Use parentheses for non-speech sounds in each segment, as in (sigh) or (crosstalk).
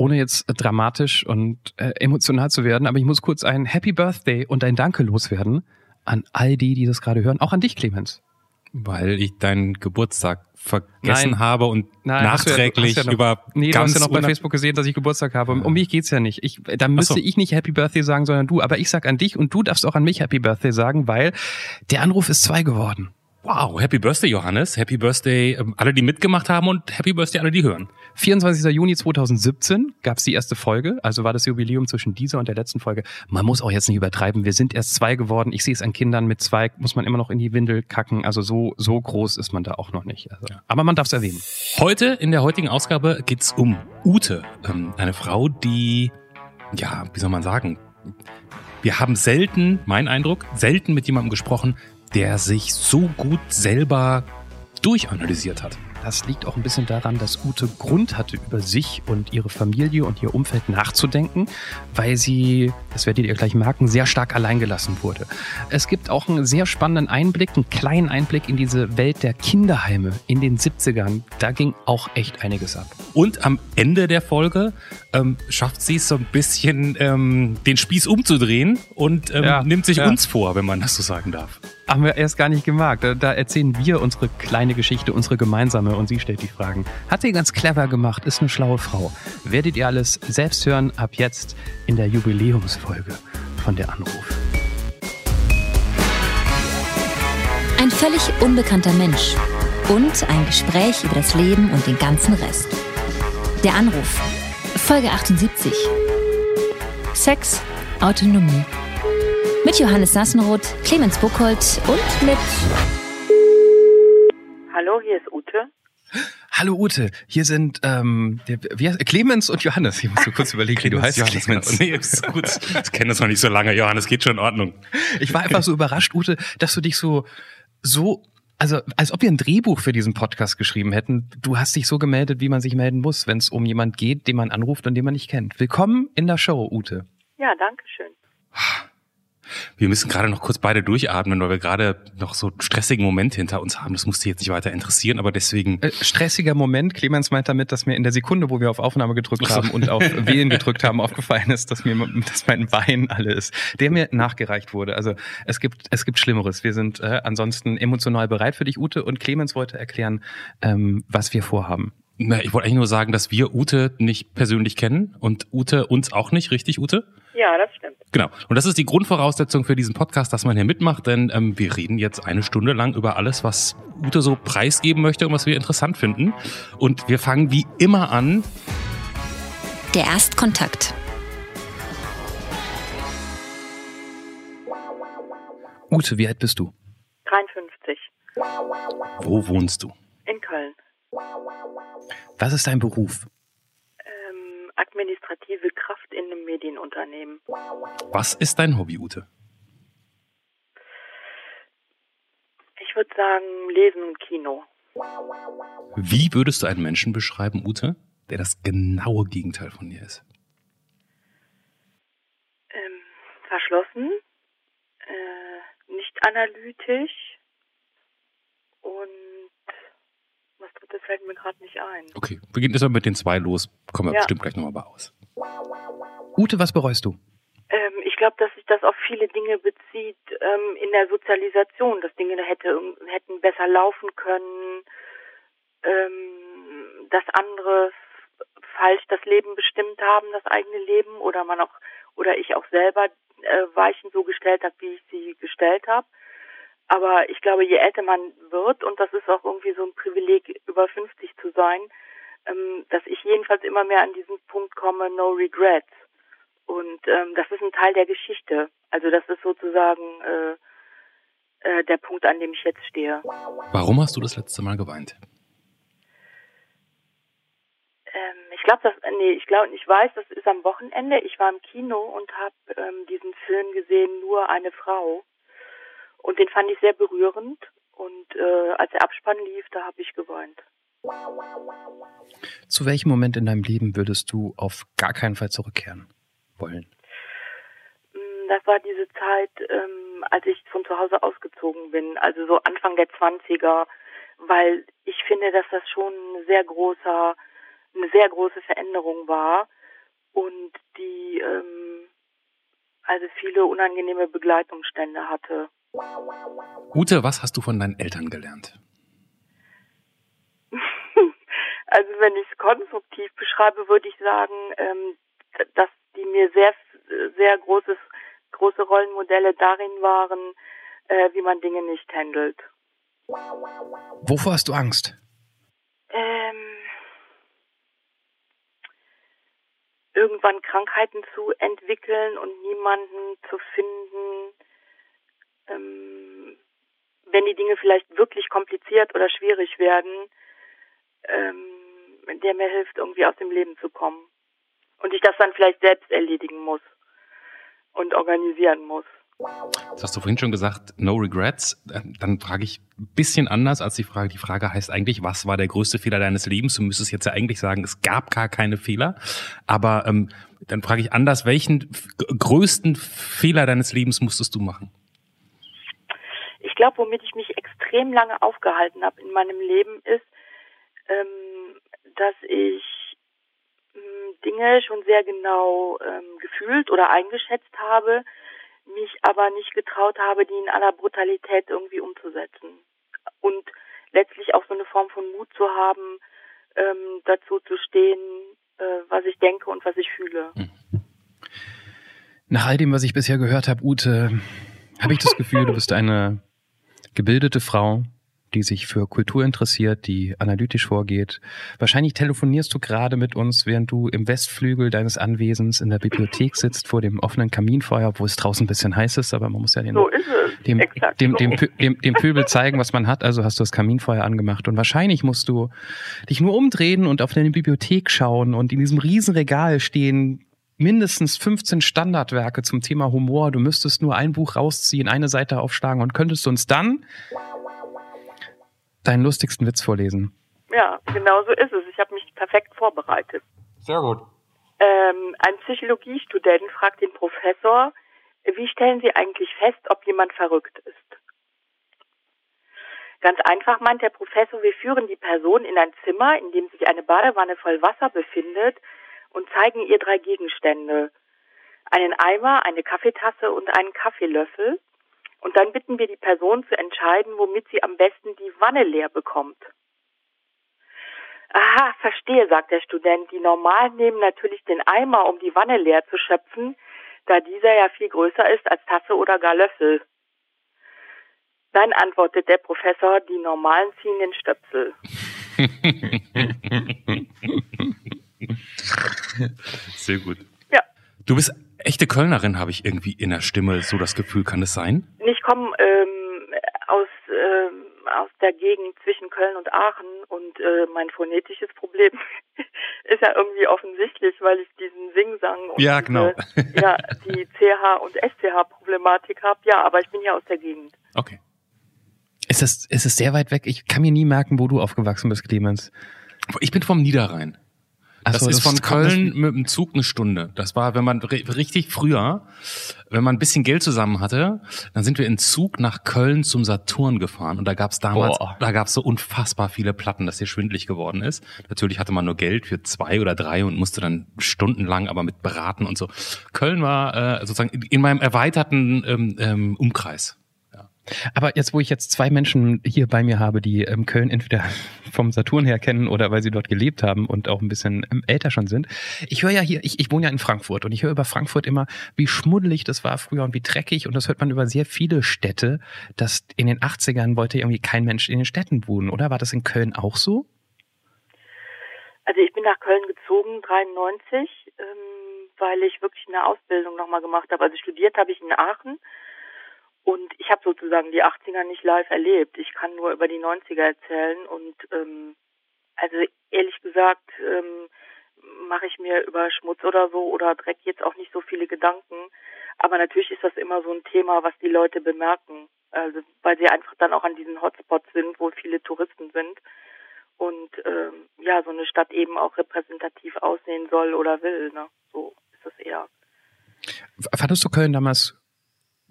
ohne jetzt dramatisch und äh, emotional zu werden, aber ich muss kurz ein Happy Birthday und ein Danke loswerden an all die, die das gerade hören, auch an dich, Clemens. Weil ich deinen Geburtstag vergessen Nein. habe und Nein, hast du ja- nachträglich hast ja noch- über Nee, du ganz hast ja noch bei Facebook gesehen, dass ich Geburtstag habe. Um mich geht's ja nicht. Ich, da müsste so. ich nicht Happy Birthday sagen, sondern du. Aber ich sag an dich und du darfst auch an mich Happy Birthday sagen, weil der Anruf ist zwei geworden. Wow, Happy Birthday, Johannes. Happy Birthday ähm, alle, die mitgemacht haben und Happy Birthday alle, die hören. 24. Juni 2017 gab's die erste Folge, also war das Jubiläum zwischen dieser und der letzten Folge. Man muss auch jetzt nicht übertreiben, wir sind erst zwei geworden. Ich sehe es an Kindern mit zwei, muss man immer noch in die Windel kacken. Also so, so groß ist man da auch noch nicht. Also, Aber man darf es erwähnen. Heute in der heutigen Ausgabe geht's um Ute, ähm, eine Frau, die, ja, wie soll man sagen, wir haben selten, mein Eindruck, selten mit jemandem gesprochen, der sich so gut selber durchanalysiert hat. Das liegt auch ein bisschen daran, dass Ute Grund hatte, über sich und ihre Familie und ihr Umfeld nachzudenken, weil sie, das werdet ihr gleich merken, sehr stark alleingelassen wurde. Es gibt auch einen sehr spannenden Einblick, einen kleinen Einblick in diese Welt der Kinderheime in den 70ern. Da ging auch echt einiges ab. Und am Ende der Folge ähm, schafft sie es so ein bisschen, ähm, den Spieß umzudrehen und ähm, Ja, nimmt sich ja. uns vor, wenn man das so sagen darf. Haben wir erst gar nicht gemerkt. Da, da erzählen wir unsere kleine Geschichte, unsere gemeinsame und sie stellt die Fragen. Hat sie ganz clever gemacht, ist eine schlaue Frau. Werdet ihr alles selbst hören ab jetzt in der Jubiläumsfolge von der Anruf. Ein völlig unbekannter Mensch und ein Gespräch über das Leben und den ganzen Rest. Der Anruf. Folge 78. Sex, Autonomie. Mit Johannes Sassenroth, Clemens Buchholz und mit Hallo, hier ist Ute. Hallo Ute, hier sind ähm, der, wie heißt, Clemens und Johannes. Ich muss so kurz überlegen, wie du heißt. Johannes, Clemens. Nee, ist gut. Ich kenne das noch nicht so lange, Johannes, geht schon in Ordnung. Ich war einfach so überrascht, Ute, dass du dich so, so, also als ob wir ein Drehbuch für diesen Podcast geschrieben hätten. Du hast dich so gemeldet, wie man sich melden muss, wenn es um jemand geht, den man anruft und den man nicht kennt. Willkommen in der Show, Ute. Ja, danke schön. Wir müssen gerade noch kurz beide durchatmen, weil wir gerade noch so einen stressigen Moment hinter uns haben. Das muss dich jetzt nicht weiter interessieren, aber deswegen. Äh, stressiger Moment. Clemens meint damit, dass mir in der Sekunde, wo wir auf Aufnahme gedrückt so. haben und auf (laughs) Wählen gedrückt haben, aufgefallen ist, dass mir, dass mein Bein alle ist, der mir nachgereicht wurde. Also es gibt, es gibt Schlimmeres. Wir sind äh, ansonsten emotional bereit für dich, Ute. Und Clemens wollte erklären, ähm, was wir vorhaben. Na, ich wollte eigentlich nur sagen, dass wir Ute nicht persönlich kennen und Ute uns auch nicht, richtig, Ute? Ja, das stimmt. Genau. Und das ist die Grundvoraussetzung für diesen Podcast, dass man hier mitmacht, denn ähm, wir reden jetzt eine Stunde lang über alles, was Ute so preisgeben möchte und was wir interessant finden. Und wir fangen wie immer an. der Erstkontakt. Ute, wie alt bist du? 53. Wo wohnst du? In Köln. Was ist dein Beruf? Ähm, in einem Medienunternehmen. Was ist dein Hobby, Ute? Ich würde sagen, Lesen und Kino. Wie würdest du einen Menschen beschreiben, Ute, der das genaue Gegenteil von dir ist? Ähm, verschlossen, äh, nicht analytisch und was drittes fällt mir gerade nicht ein. Okay, wir gehen erstmal mit den zwei los. Kommen wir Ja. bestimmt gleich nochmal bei aus. Ute, was bereust du? Ähm, ich glaube, dass sich das auf viele Dinge bezieht ähm, in der Sozialisation, dass Dinge hätte, hätten besser laufen können, ähm, dass andere falsch das Leben bestimmt haben, das eigene Leben, oder man auch oder ich auch selber äh, Weichen so gestellt habe, wie ich sie gestellt habe. Aber ich glaube, je älter man wird, und das ist auch irgendwie so ein Privileg, über 50 zu sein, ähm, dass ich jedenfalls immer mehr an diesen Punkt komme, no regrets. Und ähm, das ist ein Teil der Geschichte. Also das ist sozusagen äh, äh, der Punkt, an dem ich jetzt stehe. Warum hast du das letzte Mal geweint? Ähm, ich glaube, das, nee, ich glaube, ich weiß, das ist am Wochenende. Ich war im Kino und habe ähm, diesen Film gesehen, nur eine Frau. Und den fand ich sehr berührend. Und äh, als der Abspann lief, da habe ich geweint. Zu welchem Moment in deinem Leben würdest du auf gar keinen Fall zurückkehren wollen? Mm, Das war diese Zeit, ähm, als ich von zu Hause ausgezogen bin, also so Anfang der 20er, weil ich finde, dass das schon ein sehr großer, eine sehr große Veränderung war. und die ähm, also viele unangenehme Begleitumstände hatte. Ute, was hast du von deinen Eltern gelernt? (laughs) also wenn ich es konstruktiv beschreibe, würde ich sagen, ähm, dass die mir sehr, sehr großes, große Rollenmodelle darin waren, äh, wie man Dinge nicht handelt. Wovor hast du Angst? Ähm, irgendwann Krankheiten zu entwickeln und niemanden zu finden, ähm, wenn die Dinge vielleicht wirklich kompliziert oder schwierig werden, ähm, der mir hilft, irgendwie aus dem Leben zu kommen. Und ich das dann vielleicht selbst erledigen muss und organisieren muss. Das hast du vorhin schon gesagt, no regrets. Dann frage ich ein bisschen anders als die Frage. Die Frage heißt eigentlich, was war der größte Fehler deines Lebens? Du müsstest jetzt ja eigentlich sagen, es gab gar keine Fehler. Aber ähm, dann frage ich anders, welchen größten Fehler deines Lebens musstest du machen? Ich glaube, womit ich mich extrem lange aufgehalten habe in meinem Leben, ist, ähm, dass ich Dinge schon sehr genau ähm, gefühlt oder eingeschätzt habe, mich aber nicht getraut habe, die in aller Brutalität irgendwie umzusetzen. Und letztlich auch so eine Form von Mut zu haben, ähm, dazu zu stehen, äh, was ich denke und was ich fühle. Hm. Nach all dem, was ich bisher gehört habe, Ute, habe ich das Gefühl, du bist eine gebildete Frau, die sich für Kultur interessiert, die analytisch vorgeht. Wahrscheinlich telefonierst du gerade mit uns, während du im Westflügel deines Anwesens in der Bibliothek sitzt vor dem offenen Kaminfeuer, wo es draußen ein bisschen heiß ist, aber man muss ja den, so dem, dem, dem, dem, dem Pöbel zeigen, was man hat. Also hast du das Kaminfeuer angemacht und wahrscheinlich musst du dich nur umdrehen und auf deine Bibliothek schauen und in diesem Riesenregal stehen mindestens 15 Standardwerke zum Thema Humor. Du müsstest nur ein Buch rausziehen, eine Seite aufschlagen und könntest uns dann deinen lustigsten Witz vorlesen. Ja, genau so ist es. Ich habe mich perfekt vorbereitet. Sehr gut. Ähm, ein Psychologiestudent fragt den Professor, wie stellen Sie eigentlich fest, ob jemand verrückt ist? Ganz einfach meint der Professor, wir führen die Person in ein Zimmer, in dem sich eine Badewanne voll Wasser befindet und zeigen ihr drei Gegenstände. Einen Eimer, eine Kaffeetasse und einen Kaffeelöffel. Und dann bitten wir die Person zu entscheiden, womit sie am besten die Wanne leer bekommt. Aha, verstehe, sagt der Student. Die Normalen nehmen natürlich den Eimer, um die Wanne leer zu schöpfen, da dieser ja viel größer ist als Tasse oder gar Löffel. Dann antwortet der Professor, die Normalen ziehen den Stöpsel. (laughs) Sehr gut. Ja. Du bist echte Kölnerin, habe ich irgendwie in der Stimme so das Gefühl. Kann es sein? Ich komme ähm, aus, ähm, aus der Gegend zwischen Köln und Aachen und äh, mein phonetisches Problem (laughs) ist ja irgendwie offensichtlich, weil ich diesen Singsang und ja, genau. diese, ja, die CH und SCH-Problematik habe. Ja, aber ich bin ja aus der Gegend. Okay. Ist es, ist es sehr weit weg? Ich kann mir nie merken, wo du aufgewachsen bist, Clemens. Ich bin vom Niederrhein. Ach das so, ist das von Köln mit dem Zug eine Stunde. Das war, wenn man richtig früher, wenn man ein bisschen Geld zusammen hatte, dann sind wir in Zug nach Köln zum Saturn gefahren und da gab's damals, Boah. da gab's so unfassbar viele Platten, dass hier schwindlig geworden ist. Natürlich hatte man nur Geld für zwei oder drei und musste dann stundenlang aber mit beraten und so. Köln war äh, sozusagen in meinem erweiterten ähm, ähm, Umkreis. Aber jetzt, wo ich jetzt zwei Menschen hier bei mir habe, die ähm, Köln entweder (laughs) vom Saturn her kennen oder weil sie dort gelebt haben und auch ein bisschen ähm, älter schon sind. Ich höre ja hier, ich, ich wohne ja in Frankfurt und ich höre über Frankfurt immer, wie schmuddelig das war früher und wie dreckig und das hört man über sehr viele Städte, dass in den 80ern wollte irgendwie kein Mensch in den Städten wohnen, oder? War das in Köln auch so? Also ich bin nach Köln gezogen, 93, ähm, weil ich wirklich eine Ausbildung nochmal gemacht habe. Also studiert habe ich in Aachen und ich habe sozusagen die 80er nicht live erlebt. Ich kann nur über die 90er erzählen. Und ähm, also ehrlich gesagt ähm, mache ich mir über Schmutz oder so oder Dreck jetzt auch nicht so viele Gedanken. Aber natürlich ist das immer so ein Thema, was die Leute bemerken. Also weil sie einfach dann auch an diesen Hotspots sind, wo viele Touristen sind. Und ähm, ja, so eine Stadt eben auch repräsentativ aussehen soll oder will. Ne? So ist das eher. Fandest du Köln damals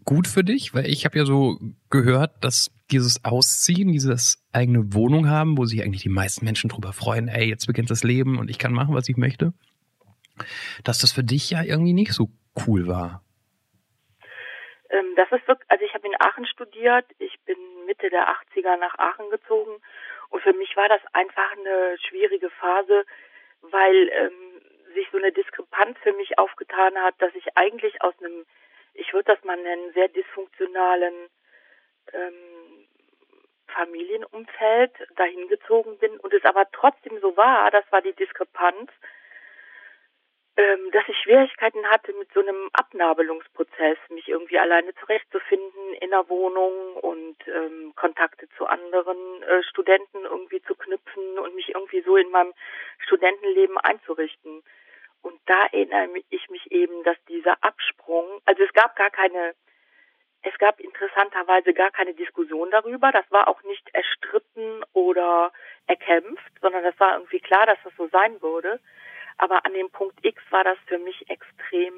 gut für dich? Weil ich habe ja so gehört, dass dieses Ausziehen, dieses eigene Wohnung haben, wo sich eigentlich die meisten Menschen drüber freuen, ey, jetzt beginnt das Leben und ich kann machen, was ich möchte, dass das für dich ja irgendwie nicht so cool war. Ähm, das ist wirklich, also ich habe in Aachen studiert, ich bin Mitte der 80er nach Aachen gezogen und für mich war das einfach eine schwierige Phase, weil ähm, sich so eine Diskrepanz für mich aufgetan hat, dass ich eigentlich aus einem, ich würde das mal nennen, sehr dysfunktionalen ähm, Familienumfeld dahin gezogen bin und es aber trotzdem so war, das war die Diskrepanz, ähm, dass ich Schwierigkeiten hatte mit so einem Abnabelungsprozess, mich irgendwie alleine zurechtzufinden in der Wohnung und ähm, Kontakte zu anderen äh, Studenten irgendwie zu knüpfen und mich irgendwie so in meinem Studentenleben einzurichten. Und da erinnere ich mich eben, dass dieser Absprung, also es gab gar keine, es gab interessanterweise gar keine Diskussion darüber. Das war auch nicht erstritten oder erkämpft, sondern das war irgendwie klar, dass das so sein würde. Aber an dem Punkt X war das für mich extrem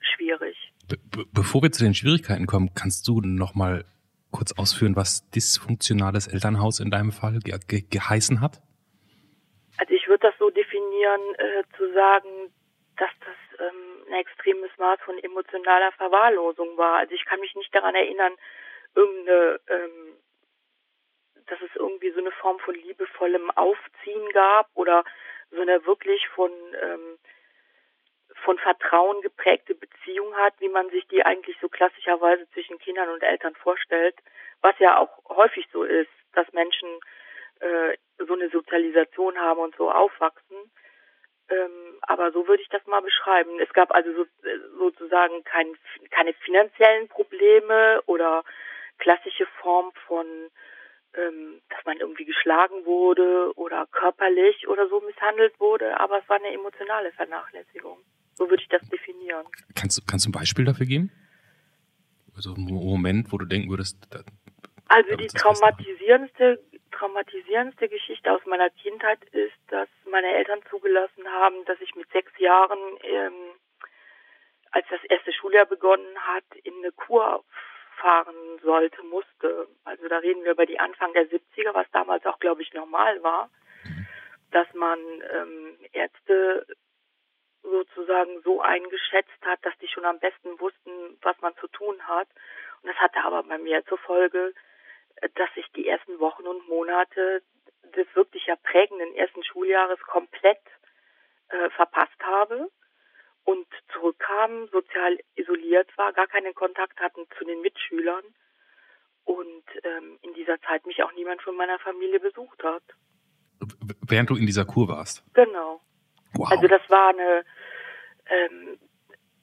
schwierig. Be bevor wir zu den Schwierigkeiten kommen, kannst du noch mal kurz ausführen, was dysfunktionales Elternhaus in deinem Fall ge ge geheißen hat? Also ich würde das so definieren, äh, zu sagen, dass das ähm, ein extremes Maß von emotionaler Verwahrlosung war. Also ich kann mich nicht daran erinnern, irgendeine, ähm, dass es irgendwie so eine Form von liebevollem Aufziehen gab oder so eine wirklich von ähm, von Vertrauen geprägte Beziehung hat, wie man sich die eigentlich so klassischerweise zwischen Kindern und Eltern vorstellt, was ja auch häufig so ist, dass Menschen äh, so eine Sozialisation haben und so aufwachsen. Ähm, aber so würde ich das mal beschreiben. Es gab also so, sozusagen kein, keine finanziellen Probleme oder klassische Form von ähm, dass man irgendwie geschlagen wurde oder körperlich oder so misshandelt wurde, aber es war eine emotionale Vernachlässigung. So würde ich das definieren. Kannst du, kannst du ein Beispiel dafür geben? Also ein Moment, wo du denken würdest. Da, also die traumatisierendste, traumatisierendste Geschichte aus meiner Kindheit ist, dass meine Eltern zugelassen haben, dass ich mit sechs Jahren, ähm, als das erste Schuljahr begonnen hat, in eine Kur fahren sollte, musste. Also da reden wir über die Anfang der 70er, was damals auch, glaube ich, normal war, dass man ähm, Ärzte sozusagen so eingeschätzt hat, dass die schon am besten wussten, was man zu tun hat. Und das hatte aber bei mir zur Folge, dass ich die ersten Wochen und Monate des wirklich ja prägenden ersten Schuljahres komplett äh, verpasst habe und zurückkamen, sozial isoliert war, gar keinen Kontakt hatten zu den Mitschülern und ähm, in dieser Zeit mich auch niemand von meiner Familie besucht hat. Während du in dieser Kur warst? Genau. Wow. Also das war eine, ähm,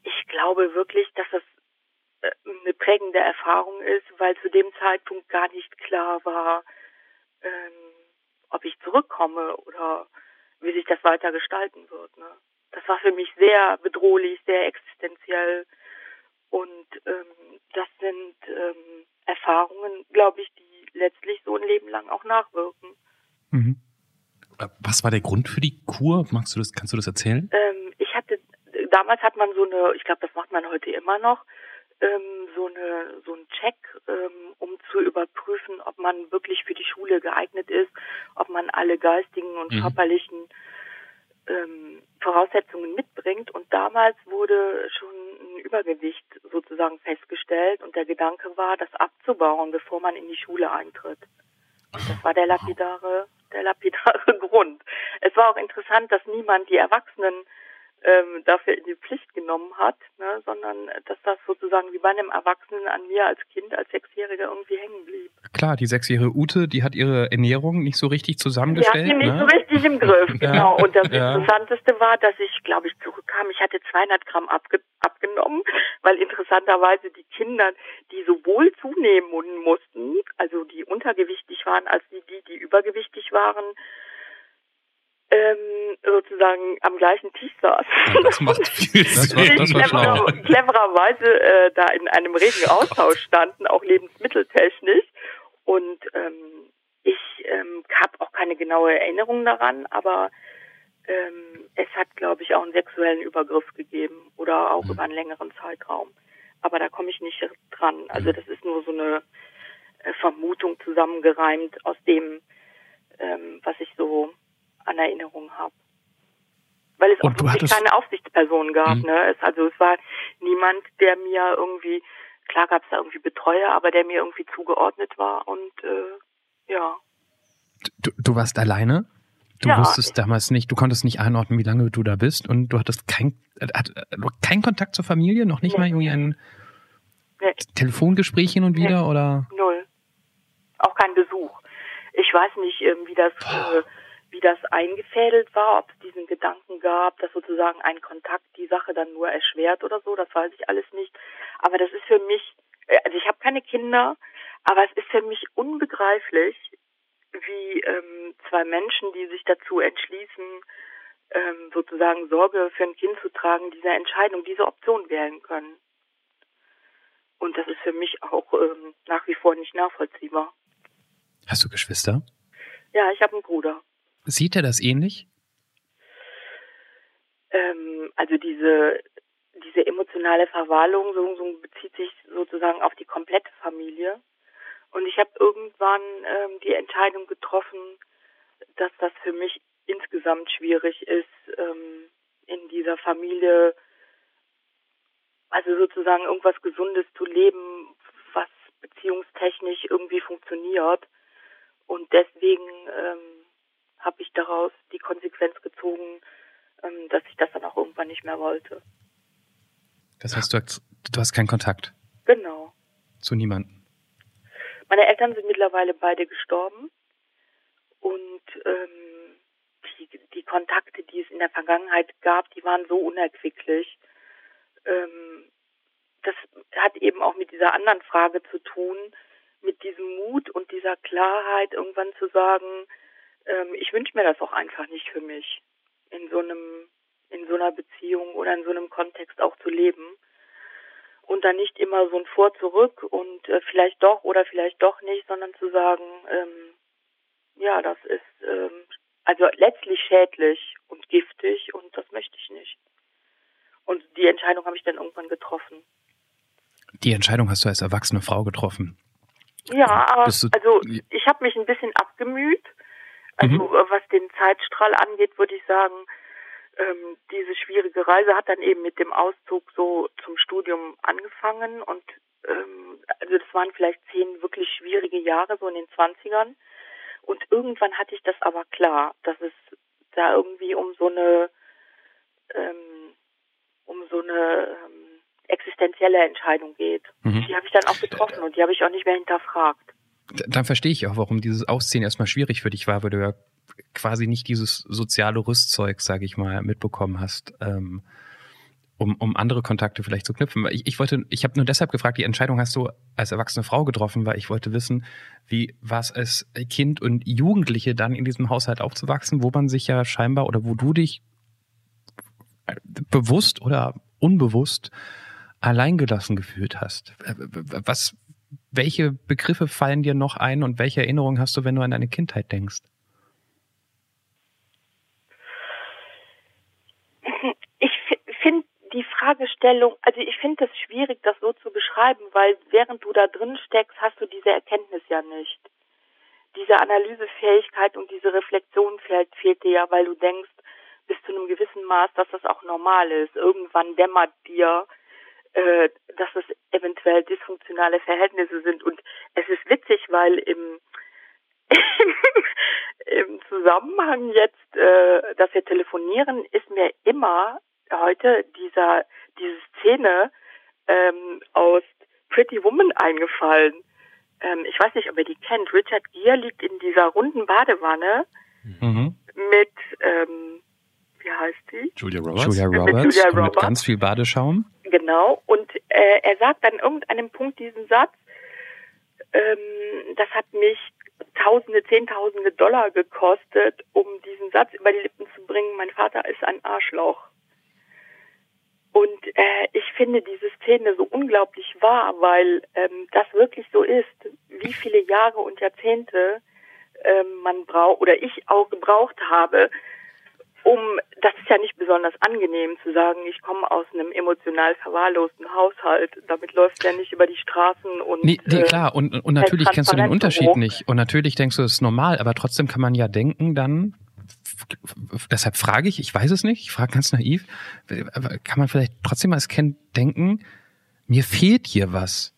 ich glaube wirklich, dass das eine prägende Erfahrung ist, weil zu dem Zeitpunkt gar nicht klar war, ähm, ob ich zurückkomme oder wie sich das weiter gestalten wird. Ne? das war für mich sehr bedrohlich, sehr existenziell. Und ähm, das sind ähm, Erfahrungen, glaube ich, die letztlich so ein Leben lang auch nachwirken. Mhm. Was war der Grund für die Kur? Magst du das, kannst du das erzählen? Ähm, ich hatte, damals hat man so eine, ich glaube, das macht man heute immer noch, ähm, so eine, so einen Check, ähm, um zu überprüfen, ob man wirklich für die Schule geeignet ist, ob man alle geistigen und mhm. körperlichen ähm, Voraussetzungen mitbringt. Und damals wurde schon ein Übergewicht sozusagen festgestellt und der Gedanke war, das abzubauen, bevor man in die Schule eintritt. Und das war der lapidare, der lapidare (laughs) Grund. Es war auch interessant, dass niemand die Erwachsenen ähm, dafür in die Pflicht genommen hat, ne, sondern dass das sozusagen wie bei einem Erwachsenen an mir als Kind, als Sechsjähriger irgendwie hängen blieb. Klar, die sechsjährige Ute, die hat ihre Ernährung nicht so richtig zusammengestellt. Die hat sie ne? nicht so richtig im Griff, (laughs) genau. Und das ja. Interessanteste war, dass ich, glaube ich, zurückkam, ich hatte 200 Gramm abge abgenommen, weil interessanterweise die Kinder, die sowohl zunehmen mussten, also die untergewichtig waren, als die, die, die übergewichtig waren, ähm, sozusagen am gleichen Tisch saß. Ja, das macht (laughs) viel Das war, das war cleverer, clevererweise äh, da in einem regen Austausch standen, auch lebensmitteltechnisch. Und ähm, ich ähm, habe auch keine genaue Erinnerung daran, aber ähm, es hat, glaube ich, auch einen sexuellen Übergriff gegeben oder auch mhm. über einen längeren Zeitraum. Aber da komme ich nicht dran. Also das ist nur so eine äh, Vermutung zusammengereimt aus dem, ähm, was ich so an Erinnerung habe. weil es Und auch du wirklich hattest- keine Aufsichtsperson gab. Mhm. Ne? Es, also es war niemand, der mir irgendwie, klar gab es da irgendwie Betreuer, aber der mir irgendwie zugeordnet war und äh, ja. Du, du warst alleine? Du Ja. wusstest damals nicht, du konntest nicht einordnen, wie lange du da bist und du hattest kein, äh, hat, äh, kein Kontakt zur Familie, noch nicht Nee. mal irgendwie ein Nee. Telefongespräch hin und Nee. wieder oder? Null. Auch kein Besuch. Ich weiß nicht, ähm, wie das, äh, wie das eingefädelt war, ob es diesen Gedanken gab, dass sozusagen ein Kontakt die Sache dann nur erschwert oder so, das weiß ich alles nicht. Aber das ist für mich, äh, also ich habe keine Kinder, aber es ist für mich unbegreiflich, wie ähm, zwei Menschen, die sich dazu entschließen, ähm, sozusagen Sorge für ein Kind zu tragen, diese Entscheidung, diese Option wählen können. Und das ist für mich auch ähm, nach wie vor nicht nachvollziehbar. Hast du Geschwister? Ja, ich habe einen Bruder. Sieht er das ähnlich? Ähm, also diese diese emotionale Verwahrlosung bezieht sich sozusagen auf die komplette Familie. Und ich habe irgendwann ähm, die Entscheidung getroffen, dass das für mich insgesamt schwierig ist, ähm, in dieser Familie, also sozusagen irgendwas Gesundes zu leben, was beziehungstechnisch irgendwie funktioniert. Und deswegen ähm, habe ich daraus die Konsequenz gezogen, ähm, dass ich das dann auch irgendwann nicht mehr wollte. Das heißt, du hast, du hast keinen Kontakt Genau. zu niemandem. Meine Eltern sind mittlerweile beide gestorben und ähm, die, die Kontakte, die es in der Vergangenheit gab, die waren so unerquicklich. Ähm, das hat eben auch mit dieser anderen Frage zu tun, mit diesem Mut und dieser Klarheit, irgendwann zu sagen, ähm, ich wünsche mir das auch einfach nicht für mich, in so einem, in so einer Beziehung oder in so einem Kontext auch zu leben und dann nicht immer so ein Vor zurück und äh, vielleicht doch oder vielleicht doch nicht, sondern zu sagen, ähm, ja, das ist ähm, also letztlich schädlich und giftig und das möchte ich nicht. Und die Entscheidung habe ich dann irgendwann getroffen. Die Entscheidung hast du als erwachsene Frau getroffen. Ja, aber also ich habe mich ein bisschen abgemüht. Also Mhm. äh, was den Zeitstrahl angeht, würde ich sagen, ähm, diese schwierige Reise hat dann eben mit dem Auszug so zum Studium angefangen und ähm, also das waren vielleicht zehn wirklich schwierige Jahre so in den Zwanzigern und irgendwann hatte ich das aber klar, dass es da irgendwie um so eine ähm, um so eine ähm, existenzielle Entscheidung geht. Mhm. Die habe ich dann auch getroffen und die habe ich auch nicht mehr hinterfragt. Dann verstehe ich auch, warum dieses Ausziehen erstmal schwierig für dich war, weil du ja quasi nicht dieses soziale Rüstzeug, sage ich mal, mitbekommen hast, ähm, um, um andere Kontakte vielleicht zu knüpfen. Ich, ich wollte, ich habe nur deshalb gefragt, die Entscheidung hast du als erwachsene Frau getroffen, weil ich wollte wissen, wie war es als Kind und Jugendliche dann in diesem Haushalt aufzuwachsen, wo man sich ja scheinbar oder wo du dich äh, bewusst oder unbewusst alleingelassen gefühlt hast. Äh, Was, welche Begriffe fallen dir noch ein und welche Erinnerungen hast du, wenn du an deine Kindheit denkst? Ich finde die Fragestellung, also ich finde es schwierig, das so zu beschreiben, weil während du da drin steckst, hast du diese Erkenntnis ja nicht. Diese Analysefähigkeit und diese Reflexion fehlt, fehlt dir ja, weil du denkst, bis zu einem gewissen Maß, dass das auch normal ist. Irgendwann dämmert dir, äh, dass es eventuell dysfunktionale Verhältnisse sind. Und es ist witzig, weil im, (laughs) im Zusammenhang jetzt, äh, dass wir telefonieren, ist mir immer heute dieser diese Szene ähm, aus Pretty Woman eingefallen. Ähm, ich weiß nicht, ob ihr die kennt. Richard Gere liegt in dieser runden Badewanne Mhm. mit, ähm, wie heißt die? Julia Roberts. Julia Mit Roberts Julia und mit Roberts. ganz viel Badeschaum. Genau. Und äh, er sagt an irgendeinem Punkt diesen Satz, ähm, das hat mich Tausende, Zehntausende Dollar gekostet, um diesen Satz über die Lippen zu bringen, mein Vater ist ein Arschloch. Und äh, ich finde diese Szene so unglaublich wahr, weil ähm, das wirklich so ist, wie viele Jahre und Jahrzehnte ähm, man braucht oder ich auch gebraucht habe, um, das ist ja nicht besonders angenehm zu sagen, ich komme aus einem emotional verwahrlosten Haushalt. Damit läuft ja nicht über die Straßen und Nee, nee äh, klar. Und, und natürlich kennst du den Unterschied hoch. nicht. Und natürlich denkst du, es ist normal, aber trotzdem kann man ja denken dann, deshalb frage ich, ich weiß es nicht, ich frage ganz naiv, kann man vielleicht trotzdem als Kind denken, mir fehlt hier was.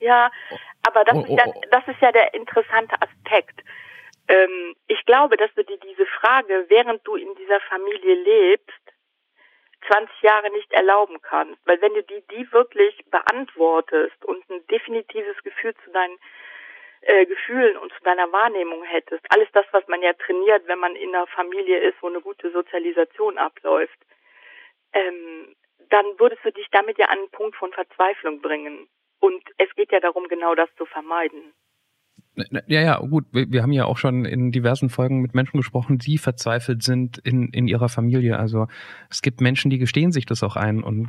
Ja, aber das, oh, oh, ist, ja, oh. das ist ja der interessante Aspekt. Ähm, ich glaube, dass du dir diese Frage, während du in dieser Familie lebst, 20 Jahre nicht erlauben kannst. Weil wenn du die, die wirklich beantwortest und ein definitives Gefühl zu deinen äh, Gefühlen und zu deiner Wahrnehmung hättest, alles das, was man ja trainiert, wenn man in einer Familie ist, wo eine gute Sozialisation abläuft, ähm, dann würdest du dich damit ja an einen Punkt von Verzweiflung bringen. Und es geht ja darum, genau das zu vermeiden. Ja, ja, gut. Wir, wir, haben ja auch schon in diversen Folgen mit Menschen gesprochen, die verzweifelt sind in, in ihrer Familie. Also es gibt Menschen, die gestehen sich das auch ein und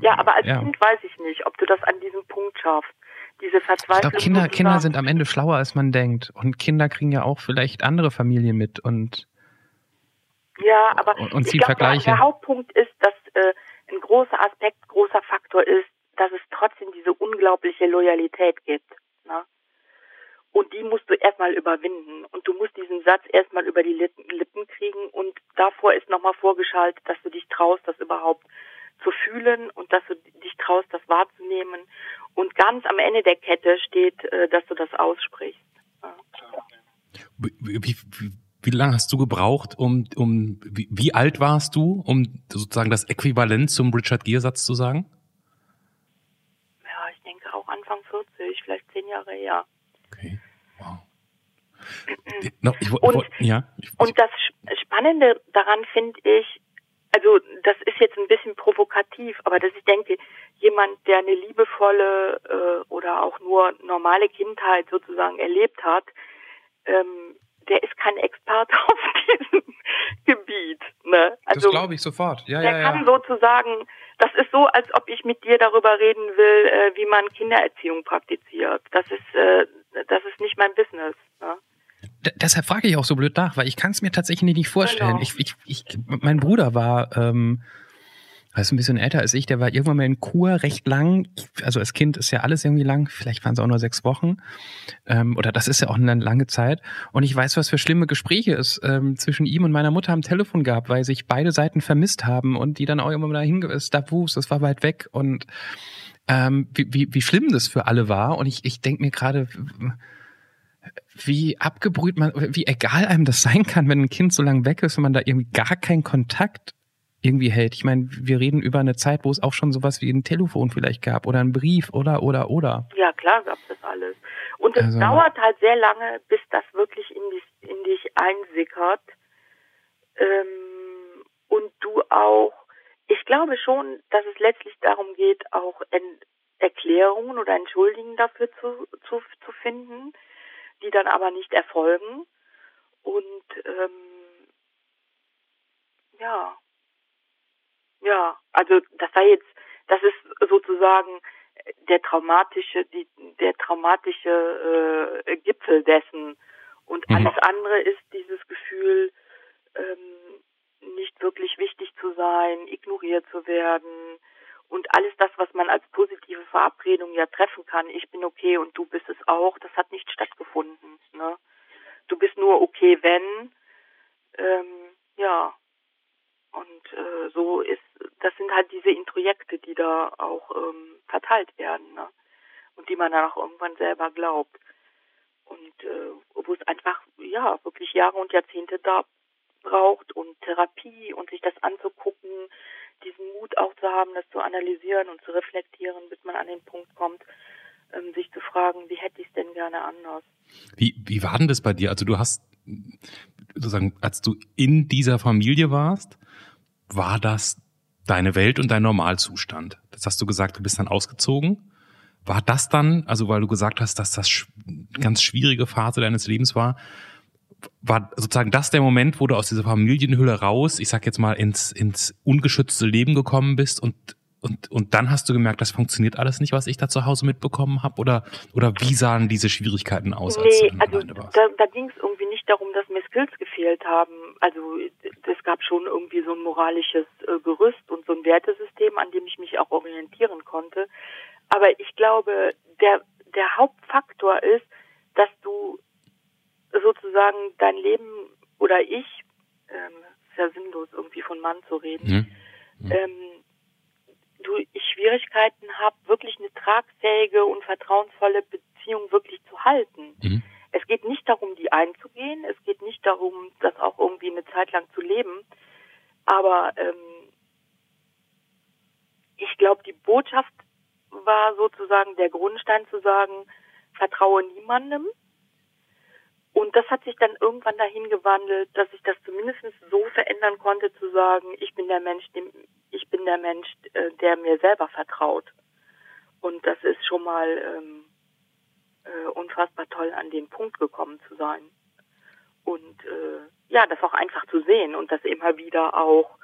ja, aber als ja. Kind weiß ich nicht, ob du das an diesem Punkt schaffst. Diese Verzweiflung. Ich glaube, Kinder, Kinder sind am Ende schlauer, als man denkt. Und Kinder kriegen ja auch vielleicht andere Familien mit und ja, aber und, und ich glaub, Vergleiche. Der Hauptpunkt ist, dass äh, ein großer Aspekt, großer Faktor ist, dass es trotzdem diese unglaubliche Loyalität gibt. Ne? Und die musst du erstmal überwinden. Und du musst diesen Satz erstmal über die Lippen kriegen. Und davor ist nochmal vorgeschaltet, dass du dich traust, das überhaupt zu fühlen und dass du dich traust, das wahrzunehmen. Und ganz am Ende der Kette steht, äh, dass du das aussprichst. Wie, wie, wie, wie lange hast du gebraucht, um, um wie, wie alt warst du, um sozusagen das Äquivalent zum Richard Gere-Satz zu sagen? Ja, ich denke auch Anfang 40, vielleicht zehn Jahre her. No, ich, und, ja, ich, und das Spannende daran finde ich, also das ist jetzt ein bisschen provokativ, aber dass ich denke, jemand, der eine liebevolle äh, oder auch nur normale Kindheit sozusagen erlebt hat, ähm, der ist kein Experte (laughs) auf diesem Gebiet. Ne? Also, das glaube ich sofort. Ja, der ja, ja. kann sozusagen, das ist so, als ob ich mit dir darüber reden will, äh, wie man Kindererziehung praktiziert. Das ist, äh, das ist nicht mein Business. Ne? Deshalb frage ich auch so blöd nach, weil ich kann es mir tatsächlich nicht vorstellen. Genau. Ich, ich, ich, mein Bruder war ähm, ist ein bisschen älter als ich, der war irgendwann mal in Kur recht lang. Also als Kind ist ja alles irgendwie lang, vielleicht waren es auch nur sechs Wochen. Ähm, oder das ist ja auch eine lange Zeit. Und ich weiß, was für schlimme Gespräche es ähm, zwischen ihm und meiner Mutter am Telefon gab, weil sich beide Seiten vermisst haben und die dann auch immer wieder hingewiesen, da wuchs, das war weit weg und ähm, wie, wie, wie schlimm das für alle war. Und ich, ich denke mir gerade, wie abgebrüht man, wie egal einem das sein kann, wenn ein Kind so lange weg ist und man da irgendwie gar keinen Kontakt irgendwie hält. Ich meine, wir reden über eine Zeit, wo es auch schon sowas wie ein Telefon vielleicht gab oder ein Brief oder oder oder. Ja, klar gab es das alles. Und es also, dauert halt sehr lange, bis das wirklich in dich, in dich einsickert. Ähm, und du auch, ich glaube schon, dass es letztlich darum geht, auch Erklärungen oder Entschuldigungen dafür zu, zu, zu finden, die dann aber nicht erfolgen. Und ähm, ja, ja, also das war jetzt, das ist sozusagen der traumatische, die, der traumatische äh, Gipfel dessen. Und mhm. alles andere ist dieses Gefühl, ähm, nicht wirklich wichtig zu sein, ignoriert zu werden und alles das, was man als positive Verabredung ja treffen kann, ich bin okay und du bist es auch, das hat nicht stattgefunden. Ne? Du bist nur okay, wenn, ähm, ja. Und äh, so ist das sind halt diese Introjekte, die da auch ähm, verteilt werden ne? und die man dann auch irgendwann selber glaubt. Und äh, wo es einfach, ja, wirklich Jahre und Jahrzehnte da braucht und Therapie und sich das anzugucken, diesen Mut auch zu haben, das zu analysieren und zu reflektieren, bis man an den Punkt kommt, ähm, sich zu fragen, wie hätte ich es denn gerne anders. Wie, wie war denn das bei dir? Also du hast sozusagen, als du in dieser Familie warst, war das deine Welt und dein Normalzustand. Das hast du gesagt, du bist dann ausgezogen. War das dann, also weil du gesagt hast, dass das eine ganz schwierige Phase deines Lebens war, war sozusagen das der Moment, wo du aus dieser Familienhülle raus, ich sag jetzt mal, ins, ins ungeschützte Leben gekommen bist und und, und dann hast du gemerkt, das funktioniert alles nicht, was ich da zu Hause mitbekommen habe? Oder, oder wie sahen diese Schwierigkeiten aus, als nee, du also da, da ging es irgendwie nicht darum, dass mir Skills gefehlt haben. Also es gab schon irgendwie so ein moralisches äh, Gerüst und so ein Wertesystem, an dem ich mich auch orientieren konnte. Aber ich glaube, der, der Hauptfaktor ist, dass du sozusagen dein Leben oder ich ist ja sinnlos, irgendwie von Mann zu reden. Mhm. ähm, du, ich Schwierigkeiten habe, wirklich eine tragfähige und vertrauensvolle Beziehung wirklich zu halten. Mhm. Es geht nicht darum, die einzugehen, es geht nicht darum, das auch irgendwie eine Zeit lang zu leben, aber ähm, ich glaube, die Botschaft war sozusagen der Grundstein zu sagen, vertraue niemandem. Und das hat sich dann irgendwann dahin gewandelt, dass ich das zumindest so verändern konnte, zu sagen, ich bin der Mensch, dem, ich bin der Mensch, äh, der mir selber vertraut. Und das ist schon mal ähm, äh, unfassbar toll, an den Punkt gekommen zu sein. Und äh, ja, das auch einfach zu sehen und das immer wieder auch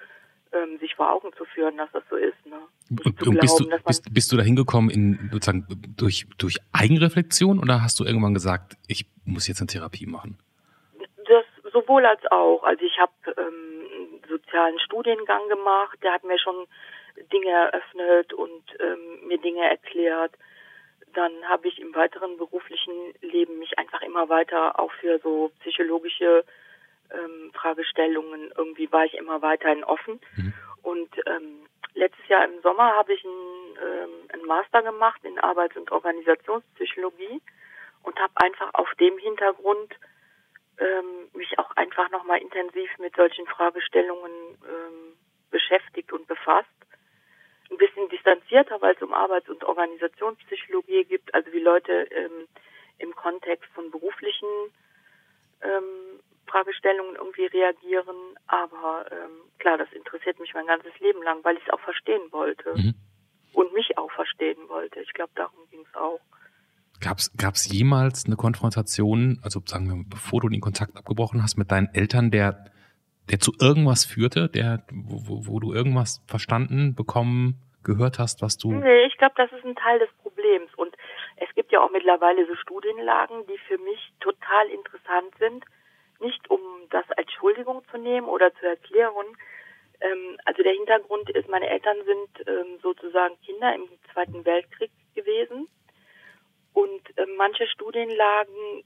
ähm, sich vor Augen zu führen, dass das so ist. Ne? Und, und bist, du, glauben, man- bist, bist du da hingekommen in sozusagen durch, durch Eigenreflexion oder hast du irgendwann gesagt, ich muss jetzt eine Therapie machen? Das sowohl als auch. Also ich habe ähm, einen sozialen Studiengang gemacht, der hat mir schon Dinge eröffnet und ähm, mir Dinge erklärt. Dann habe ich im weiteren beruflichen Leben mich einfach immer weiter auch für so psychologische ähm, Fragestellungen irgendwie war ich immer weiterhin offen. Mhm. Und ähm, letztes Jahr im Sommer habe ich einen, ähm, einen Master gemacht in Arbeits- und Organisationspsychologie und habe einfach auf dem Hintergrund ähm, mich auch einfach nochmal intensiv mit solchen Fragestellungen ähm, beschäftigt und befasst. Ein bisschen distanzierter, weil es um Arbeits- und Organisationspsychologie geht, also wie Leute ähm, im Kontext von beruflichen ähm, Fragestellungen irgendwie reagieren. Aber ähm, klar, das interessiert mich mein ganzes Leben lang, weil ich es auch verstehen wollte Mhm. und mich auch verstehen wollte. Ich glaube, darum ging es auch. Gab's gab's jemals eine Konfrontation, also sagen wir, bevor du den Kontakt abgebrochen hast mit deinen Eltern, der, der zu irgendwas führte, der, wo, wo- du irgendwas verstanden, bekommen, gehört hast, was du. Nee, ich glaube, das ist ein Teil des Problems. Und es gibt ja auch mittlerweile so Studienlagen, die für mich total interessant sind. Nicht um das als Entschuldigung zu nehmen oder zu erklären. Ähm, also der Hintergrund ist, meine Eltern sind ähm, sozusagen Kinder im Zweiten Weltkrieg gewesen. Und äh, manche Studienlagen,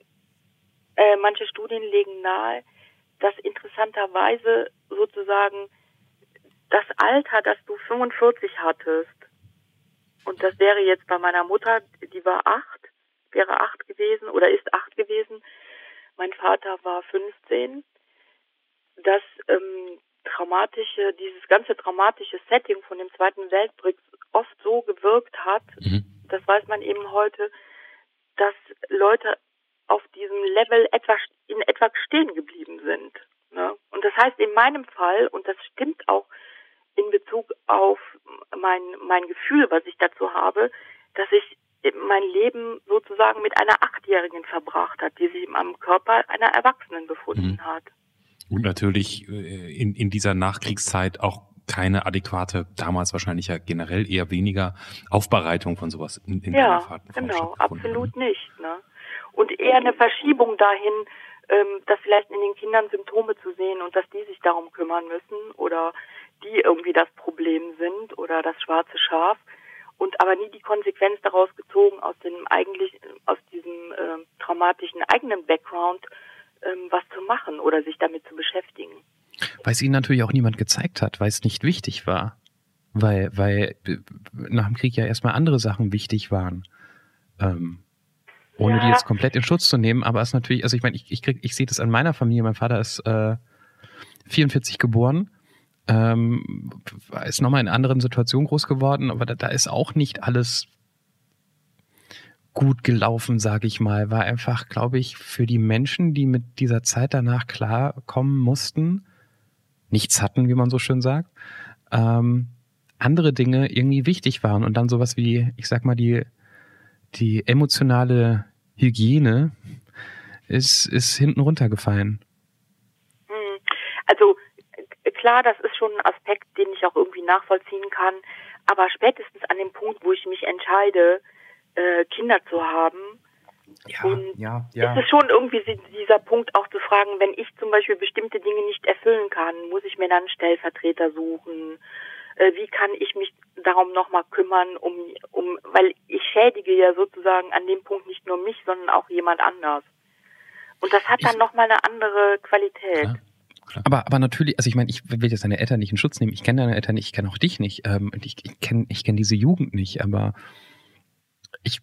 äh, manche Studien legen nahe, dass interessanterweise sozusagen das Alter, das du 45 hattest, und das wäre jetzt bei meiner Mutter, die war acht, wäre acht gewesen oder ist acht gewesen. Mein Vater war 15. Das ähm, traumatische, dieses ganze traumatische Setting von dem Zweiten Weltkrieg oft so gewirkt hat, Mhm. das weiß man eben heute, dass Leute auf diesem Level etwa in etwa stehen geblieben sind. Ne? Und das heißt in meinem Fall, und das stimmt auch in Bezug auf mein, mein Gefühl, was ich dazu habe, dass ich mein Leben sozusagen mit einer Achtjährigen verbracht hat, die sich meinem Körper einer Erwachsenen befunden Mhm. hat. Und natürlich äh, in, in dieser Nachkriegszeit auch keine adäquate, damals wahrscheinlich ja generell eher weniger Aufbereitung von sowas in, in Ja, genau, absolut ne? nicht. Ne? Und eher eine Verschiebung dahin, ähm, dass vielleicht in den Kindern Symptome zu sehen und dass die sich darum kümmern müssen oder die irgendwie das Problem sind oder das schwarze Schaf und aber nie die Konsequenz daraus gezogen aus dem eigentlich aus diesem ähm, traumatischen eigenen Background ähm, was zu machen oder sich damit zu beschäftigen. Weil es ihnen natürlich auch niemand gezeigt hat, weil es nicht wichtig war. Weil, weil äh, nach dem Krieg ja erstmal andere Sachen wichtig waren. Ähm, ohne die Ja. jetzt komplett in Schutz zu nehmen, aber es ist natürlich, also ich meine, ich, ich krieg, ich sehe das an meiner Familie. Mein Vater ist äh, 44 geboren, ähm, ist nochmal in anderen Situation groß geworden, aber da, da ist auch nicht alles gut gelaufen, sage ich mal. War einfach, glaube ich, für die Menschen, die mit dieser Zeit danach klarkommen mussten, nichts hatten, wie man so schön sagt, ähm, andere Dinge irgendwie wichtig waren und dann sowas wie, ich sag mal, die, die emotionale Hygiene ist, ist hinten runtergefallen. Hm. Also äh, klar, das ist schon ein Aspekt, den ich auch irgendwie nachvollziehen kann. Aber spätestens an dem Punkt, wo ich mich entscheide, äh, Kinder zu haben, Und ja, ist es schon irgendwie dieser Punkt auch zu fragen, wenn ich zum Beispiel bestimmte Dinge nicht erfüllen kann, muss ich mir dann einen Stellvertreter suchen? Äh, wie kann ich mich darum nochmal kümmern, um, um, weil ich schädige ja sozusagen an dem Punkt nicht nur mich, sondern auch jemand anders. Und das hat dann nochmal eine andere Qualität. Klar. Aber, aber natürlich, also ich meine, ich will jetzt deine Eltern nicht in Schutz nehmen. Ich kenne deine Eltern nicht, ich kenne auch dich nicht. Ähm, ich ich kenne ich kenn diese Jugend nicht, aber ich.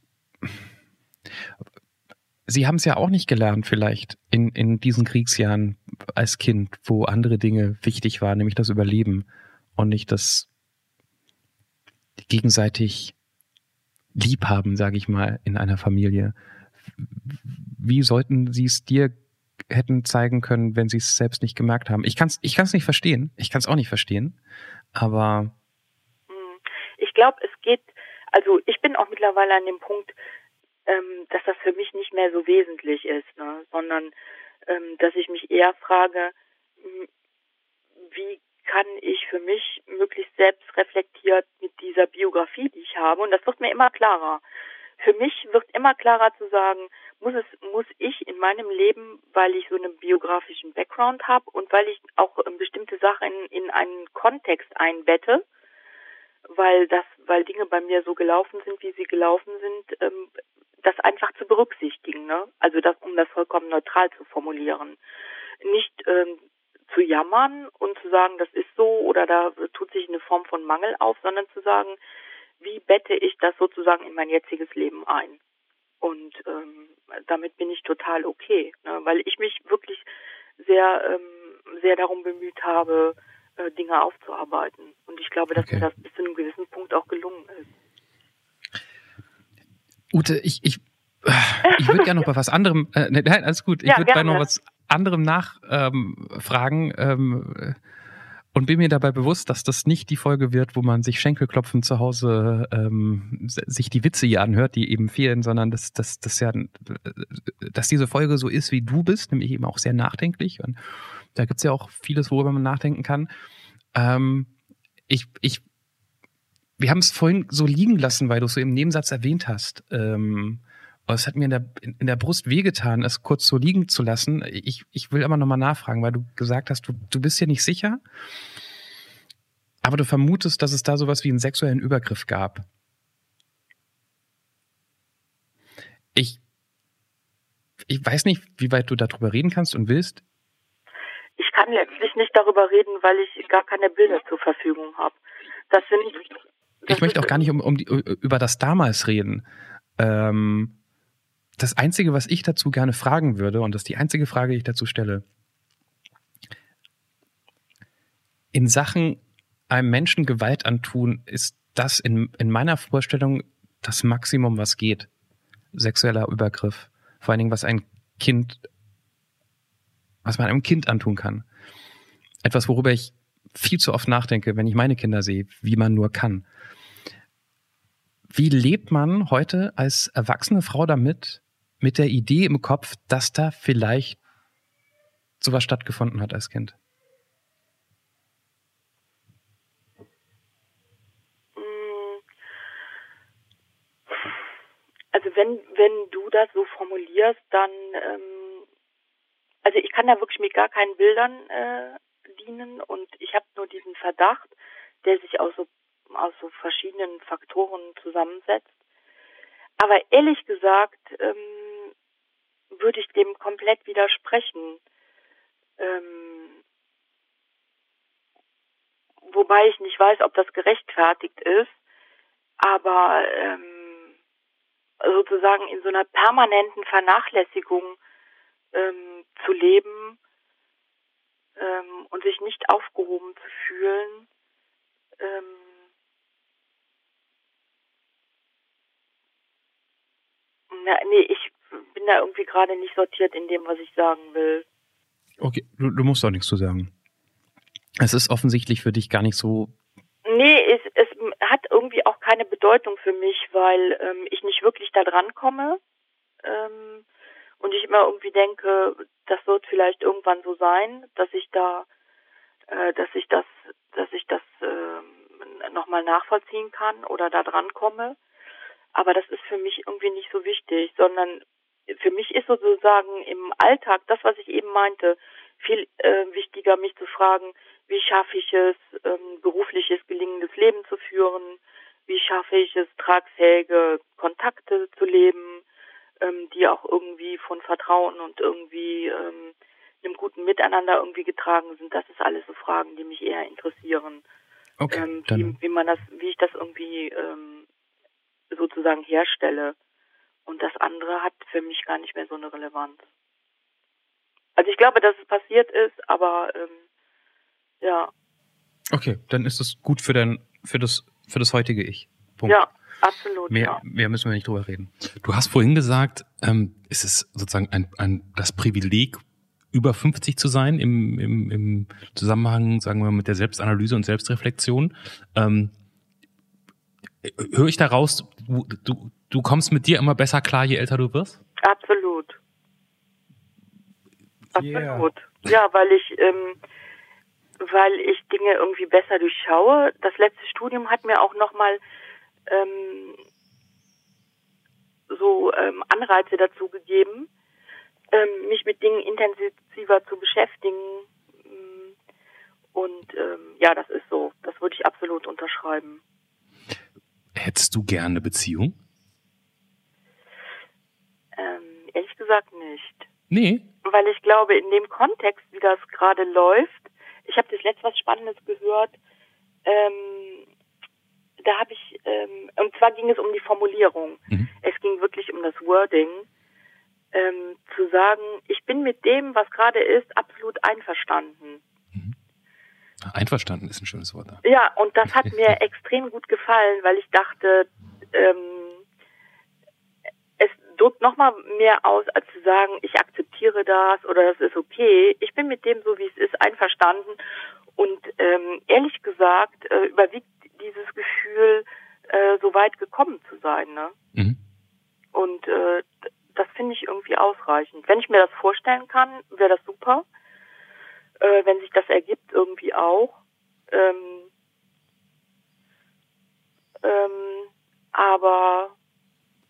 Sie haben es ja auch nicht gelernt, vielleicht in, in diesen Kriegsjahren als Kind, wo andere Dinge wichtig waren, nämlich das Überleben und nicht das gegenseitig Liebhaben, sage ich mal, in einer Familie. Wie sollten Sie es dir hätten zeigen können, wenn sie es selbst nicht gemerkt haben. Ich kann es ich kann's nicht verstehen. Ich kann es auch nicht verstehen. Aber. Hm. Ich glaube, es geht, also ich bin auch mittlerweile an dem Punkt, ähm, dass das für mich nicht mehr so wesentlich ist, ne? sondern ähm, dass ich mich eher frage, hm, wie kann ich für mich möglichst selbst reflektiert mit dieser Biografie, die ich habe, und das wird mir immer klarer. Für mich wird immer klarer zu sagen, muss es, muss ich in meinem Leben, weil ich so einen biografischen Background habe und weil ich auch ähm, bestimmte Sachen in, in einen Kontext einbette, weil das, weil Dinge bei mir so gelaufen sind, wie sie gelaufen sind, ähm, das einfach zu berücksichtigen, ne? Also das, um das vollkommen neutral zu formulieren. Nicht ähm, zu jammern und zu sagen, das ist so oder da tut sich eine Form von Mangel auf, sondern zu sagen, wie bette ich das sozusagen in mein jetziges Leben ein? Und ähm, damit bin ich total okay, ne? weil ich mich wirklich sehr, ähm, sehr darum bemüht habe, äh, Dinge aufzuarbeiten. Und ich glaube, dass okay. mir das bis zu einem gewissen Punkt auch gelungen ist. Ute, ich, ich, ich würde gerne noch bei was anderem, äh, ne, nein, alles gut, ich ja, würde bei noch was anderem nachfragen. Ähm, ähm, und bin mir dabei bewusst, dass das nicht die Folge wird, wo man sich Schenkelklopfen zu Hause ähm, sich die Witze hier anhört, die eben fehlen, sondern dass, dass, dass, ja, dass diese Folge so ist, wie du bist, nämlich eben auch sehr nachdenklich. Und da gibt's ja auch vieles, worüber man nachdenken kann. Ähm, ich, ich, wir haben es vorhin so liegen lassen, weil du es so im Nebensatz erwähnt hast. Ähm, es hat mir in der, in der Brust wehgetan, es kurz so liegen zu lassen. Ich, ich will aber nochmal nachfragen, weil du gesagt hast, du, du bist ja nicht sicher, aber du vermutest, dass es da sowas wie einen sexuellen Übergriff gab. Ich, ich weiß nicht, wie weit du darüber reden kannst und willst. Ich kann letztlich nicht darüber reden, weil ich gar keine Bilder zur Verfügung habe. Das sind. Ich möchte auch gar nicht um, um die, über das damals reden. Ähm, das Einzige, was ich dazu gerne fragen würde, und das ist die einzige Frage, die ich dazu stelle, in Sachen einem Menschen Gewalt antun, ist das in, in meiner Vorstellung das Maximum, was geht. Sexueller Übergriff. Vor allen Dingen, was ein Kind, was man einem Kind antun kann. Etwas, worüber ich viel zu oft nachdenke, wenn ich meine Kinder sehe, wie man nur kann. Wie lebt man heute als erwachsene Frau damit, mit der Idee im Kopf, dass da vielleicht sowas stattgefunden hat als Kind? Also wenn, wenn du das so formulierst, dann, ähm, also ich kann da wirklich mit gar keinen Bildern äh, dienen und ich habe nur diesen Verdacht, der sich aus so, aus so verschiedenen Faktoren zusammensetzt. Aber ehrlich gesagt, ähm, würde ich dem komplett widersprechen. Ähm, wobei ich nicht weiß, ob das gerechtfertigt ist, aber ähm, sozusagen in so einer permanenten Vernachlässigung ähm, zu leben ähm, und sich nicht aufgehoben zu fühlen, ähm, na, nee, ich bin da irgendwie gerade nicht sortiert in dem, was ich sagen will. Okay, du, du musst auch nichts zu sagen. Es ist offensichtlich für dich gar nicht so. Nee, es, es hat irgendwie auch keine Bedeutung für mich, weil ähm, ich nicht wirklich da dran komme. Ähm, und ich immer irgendwie denke, das wird vielleicht irgendwann so sein, dass ich da, äh, dass ich das, dass ich das äh, nochmal nachvollziehen kann oder da dran komme. Aber das ist für mich irgendwie nicht so wichtig, sondern für mich ist sozusagen im Alltag das, was ich eben meinte, viel äh, wichtiger, mich zu fragen, wie schaffe ich es, ähm, berufliches, gelingendes Leben zu führen, wie schaffe ich es, tragfähige Kontakte zu leben, ähm, die auch irgendwie von Vertrauen und irgendwie ähm, einem guten Miteinander irgendwie getragen sind. Das ist alles so Fragen, die mich eher interessieren. Okay, ähm, wie, wie man das, wie ich das irgendwie ähm, sozusagen herstelle. Und das andere hat für mich gar nicht mehr so eine Relevanz. Also ich glaube, dass es passiert ist, aber ähm, ja, okay, dann ist es gut für dein für das für das heutige Ich. Punkt. ja, absolut. Mehr, ja. mehr müssen wir nicht drüber reden. Du hast vorhin gesagt, ähm, es ist sozusagen ein, ein, das Privileg, über 50 zu sein im, im, im Zusammenhang, sagen wir mal, mit der Selbstanalyse und Selbstreflexion. Ähm, höre ich daraus, du, du, du kommst mit dir immer besser klar, je älter du wirst? Absolut. Yeah. Absolut. Ja, weil ich, ähm, weil ich Dinge irgendwie besser durchschaue. Das letzte Studium hat mir auch nochmal ähm, so ähm, Anreize dazu gegeben, ähm, mich mit Dingen intensiver zu beschäftigen. Mm, Und ähm, ja, das ist so. Das würde ich absolut unterschreiben. Hättest du gerne eine Beziehung? Ähm, ehrlich gesagt nicht. Nee. weil ich glaube, in dem Kontext, wie das gerade läuft, ich habe das letzte was Spannendes gehört, ähm, da habe ich, ähm, und zwar ging es um die Formulierung. Mhm. Es ging wirklich um das Wording, ähm, zu sagen, ich bin mit dem, was gerade ist, absolut einverstanden. Einverstanden ist ein schönes Wort. Ja, und das hat (laughs) mir extrem gut gefallen, weil ich dachte, ähm, es drückt nochmal mehr aus, als zu sagen, ich akzeptiere das oder das ist okay. Ich bin mit dem, so wie es ist, einverstanden. Und ähm, ehrlich gesagt äh, überwiegt dieses Gefühl, äh, so weit gekommen zu sein. Ne? Mhm. Und äh, das finde ich irgendwie ausreichend. Wenn ich mir das vorstellen kann, wäre das super. Äh, wenn sich das ergibt, irgendwie auch. Ähm, ähm, aber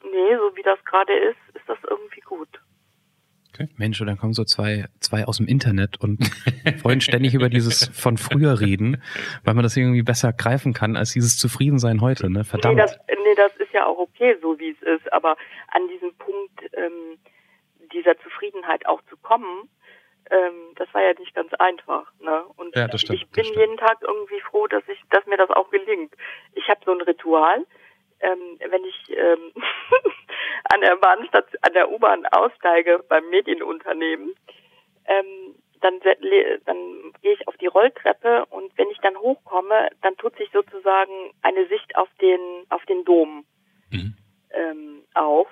nee, so wie das gerade ist, ist das irgendwie gut. Mensch, und dann kommen so zwei, zwei aus dem Internet und (laughs) wollen ständig über dieses von früher reden, weil man das irgendwie besser greifen kann als dieses Zufriedensein heute, ne? Verdammt. Nee das, nee, das ist ja auch okay, so wie es ist. Aber an diesem Punkt ähm, dieser Zufriedenheit auch zu kommen, ähm, das war ja nicht ganz einfach. Ne? Und Ja, das stimmt, ich das bin stimmt. jeden Tag irgendwie froh, dass ich, dass mir das auch gelingt. Ich habe so ein Ritual. Ähm, wenn ich ähm, (laughs) an der Bahnstation, an der U-Bahn aussteige beim Medienunternehmen, ähm, dann, dann gehe ich auf die Rolltreppe und wenn ich dann hochkomme, dann tut sich sozusagen eine Sicht auf den auf den Dom Mhm. ähm, auf.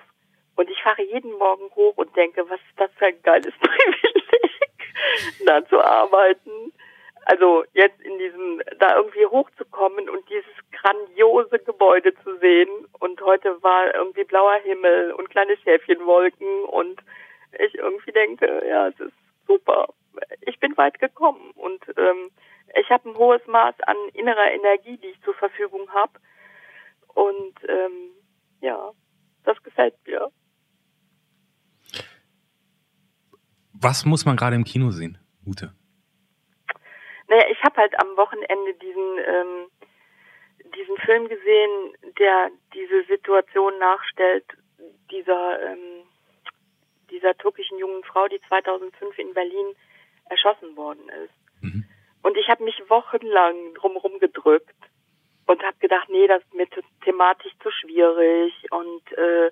Und ich fahre jeden Morgen hoch und denke, was ist das für ein geiles (laughs) Privileg, da zu arbeiten. Also jetzt in diesem, da irgendwie hochzukommen und dieses grandiose Gebäude zu sehen. Und heute war irgendwie blauer Himmel und kleine Schäfchenwolken und ich irgendwie denke, ja, es ist super. Ich bin weit gekommen und ähm, ich habe ein hohes Maß an innerer Energie, die ich zur Verfügung habe. Und ähm, ja, das gefällt mir. Was muss man gerade im Kino sehen, Ute? Naja, ich habe halt am Wochenende diesen ähm, diesen Film gesehen, der diese Situation nachstellt, dieser ähm, dieser türkischen jungen Frau, die 2005 in Berlin erschossen worden ist. Mhm. Und ich habe mich wochenlang drumherum gedrückt und habe gedacht, nee, das ist mir thematisch zu schwierig und äh,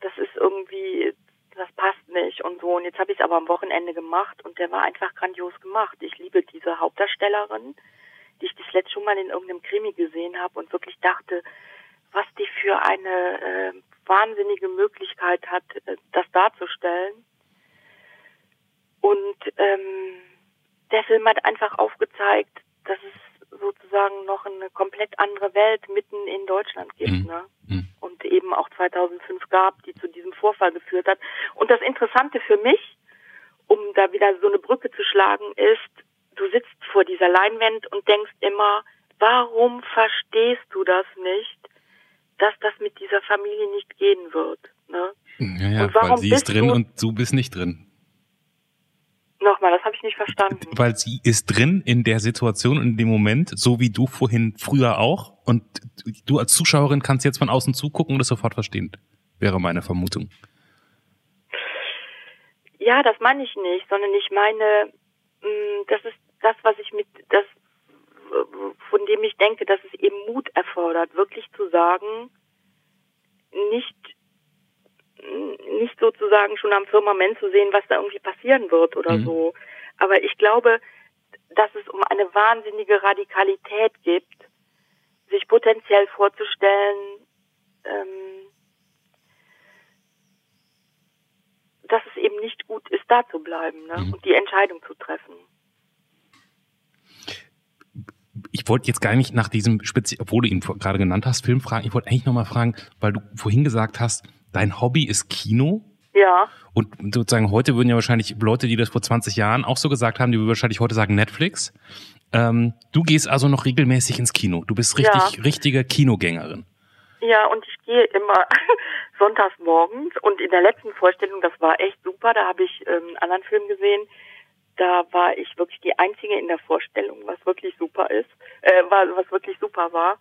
das ist irgendwie, das passt nicht und so. Und jetzt habe ich es aber am Wochenende gemacht und der war einfach grandios gemacht. Ich liebe diese Hauptdarstellerin, die ich das letzte schon mal in irgendeinem Krimi gesehen habe und wirklich dachte, was die für eine äh, wahnsinnige Möglichkeit hat, äh, das darzustellen. Und ähm, der Film hat einfach aufgezeigt, dass es sozusagen noch eine komplett andere Welt mitten in Deutschland gibt, Mhm. ne? Mhm. Und eben auch 2005 gab, die zu diesem Vorfall geführt hat. Und das Interessante für mich, um da wieder so eine Brücke zu schlagen, ist, du sitzt vor dieser Leinwand und denkst immer, warum verstehst du das nicht, dass das mit dieser Familie nicht gehen wird, ne? Ja, ja, Und warum weil sie ist drin du- und du bist nicht drin. Nochmal, ich nicht verstanden. Weil sie ist drin in der Situation und in dem Moment, so wie du vorhin früher auch. Und du als Zuschauerin kannst jetzt von außen zugucken und es sofort verstehen. Wäre meine Vermutung. Ja, das meine ich nicht, sondern ich meine, mh, das ist das, was ich mit, das, von dem ich denke, dass es eben Mut erfordert, wirklich zu sagen, nicht, nicht sozusagen schon am Firmament zu sehen, was da irgendwie passieren wird oder Mhm. so. Aber ich glaube, dass es um eine wahnsinnige Radikalität gibt, sich potenziell vorzustellen, ähm, dass es eben nicht gut ist, da zu bleiben ne? Mhm. und die Entscheidung zu treffen. Ich wollte jetzt gar nicht nach diesem Spezi obwohl du ihn gerade genannt hast, Film fragen. Ich wollte eigentlich nochmal fragen, weil du vorhin gesagt hast, dein Hobby ist Kino. Ja, Und sozusagen heute würden ja wahrscheinlich Leute, die das vor 20 Jahren auch so gesagt haben, die würden wahrscheinlich heute sagen Netflix. Ähm, du gehst also noch regelmäßig ins Kino. Du bist richtig, Ja. richtige Kinogängerin. ja, und ich gehe immer (laughs) sonntags morgens und in der letzten Vorstellung, das war echt super, da habe ich ähm, einen anderen Film gesehen, da war ich wirklich die Einzige in der Vorstellung, was wirklich super ist, äh, was wirklich super war.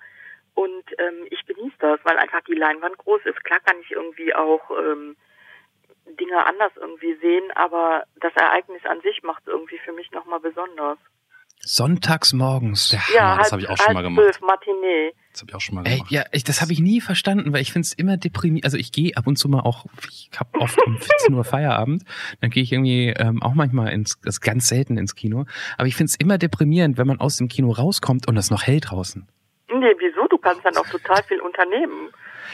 Und ähm, ich genieße das, weil einfach die Leinwand groß ist. Klar kann ich irgendwie auch ähm, Dinge anders irgendwie sehen, aber das Ereignis an sich macht es irgendwie für mich nochmal besonders. Sonntags morgens. Der Ja, Hammer, das habe ich auch schon mal gemacht. zwölf, Matinee. Das habe ich auch schon mal Ey, gemacht. ja, ich, das habe ich nie verstanden, weil ich finde es immer deprimierend. Also ich gehe ab und zu mal auch, ich habe oft um 14 Uhr Feierabend, dann gehe ich irgendwie ähm, auch manchmal ins, das ist ganz selten ins Kino. Aber ich finde es immer deprimierend, wenn man aus dem Kino rauskommt und es noch hell draußen. Nee, wieso? Du kannst dann auch total viel unternehmen.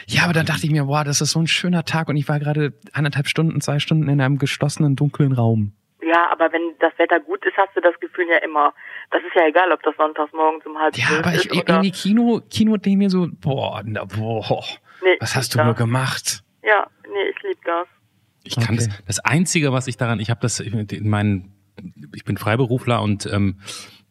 Ja, aber dann dachte ich mir, wow, das ist so ein schöner Tag und ich war gerade anderthalb Stunden, zwei Stunden in einem geschlossenen, dunklen Raum. Ja, aber wenn das Wetter gut ist, hast du das Gefühl ja immer. Das ist ja egal, ob das sonntags morgens um halb Ja, aber ich ist oder... irgendwie Kino, Kino denke mir so, boah, na, boah, Nee, was hast du lieb nur das. gemacht? Ja, nee, ich lieb das. Ich kann Okay. das. Das Einzige, was ich daran, ich habe das in meinen, ich bin Freiberufler und ähm,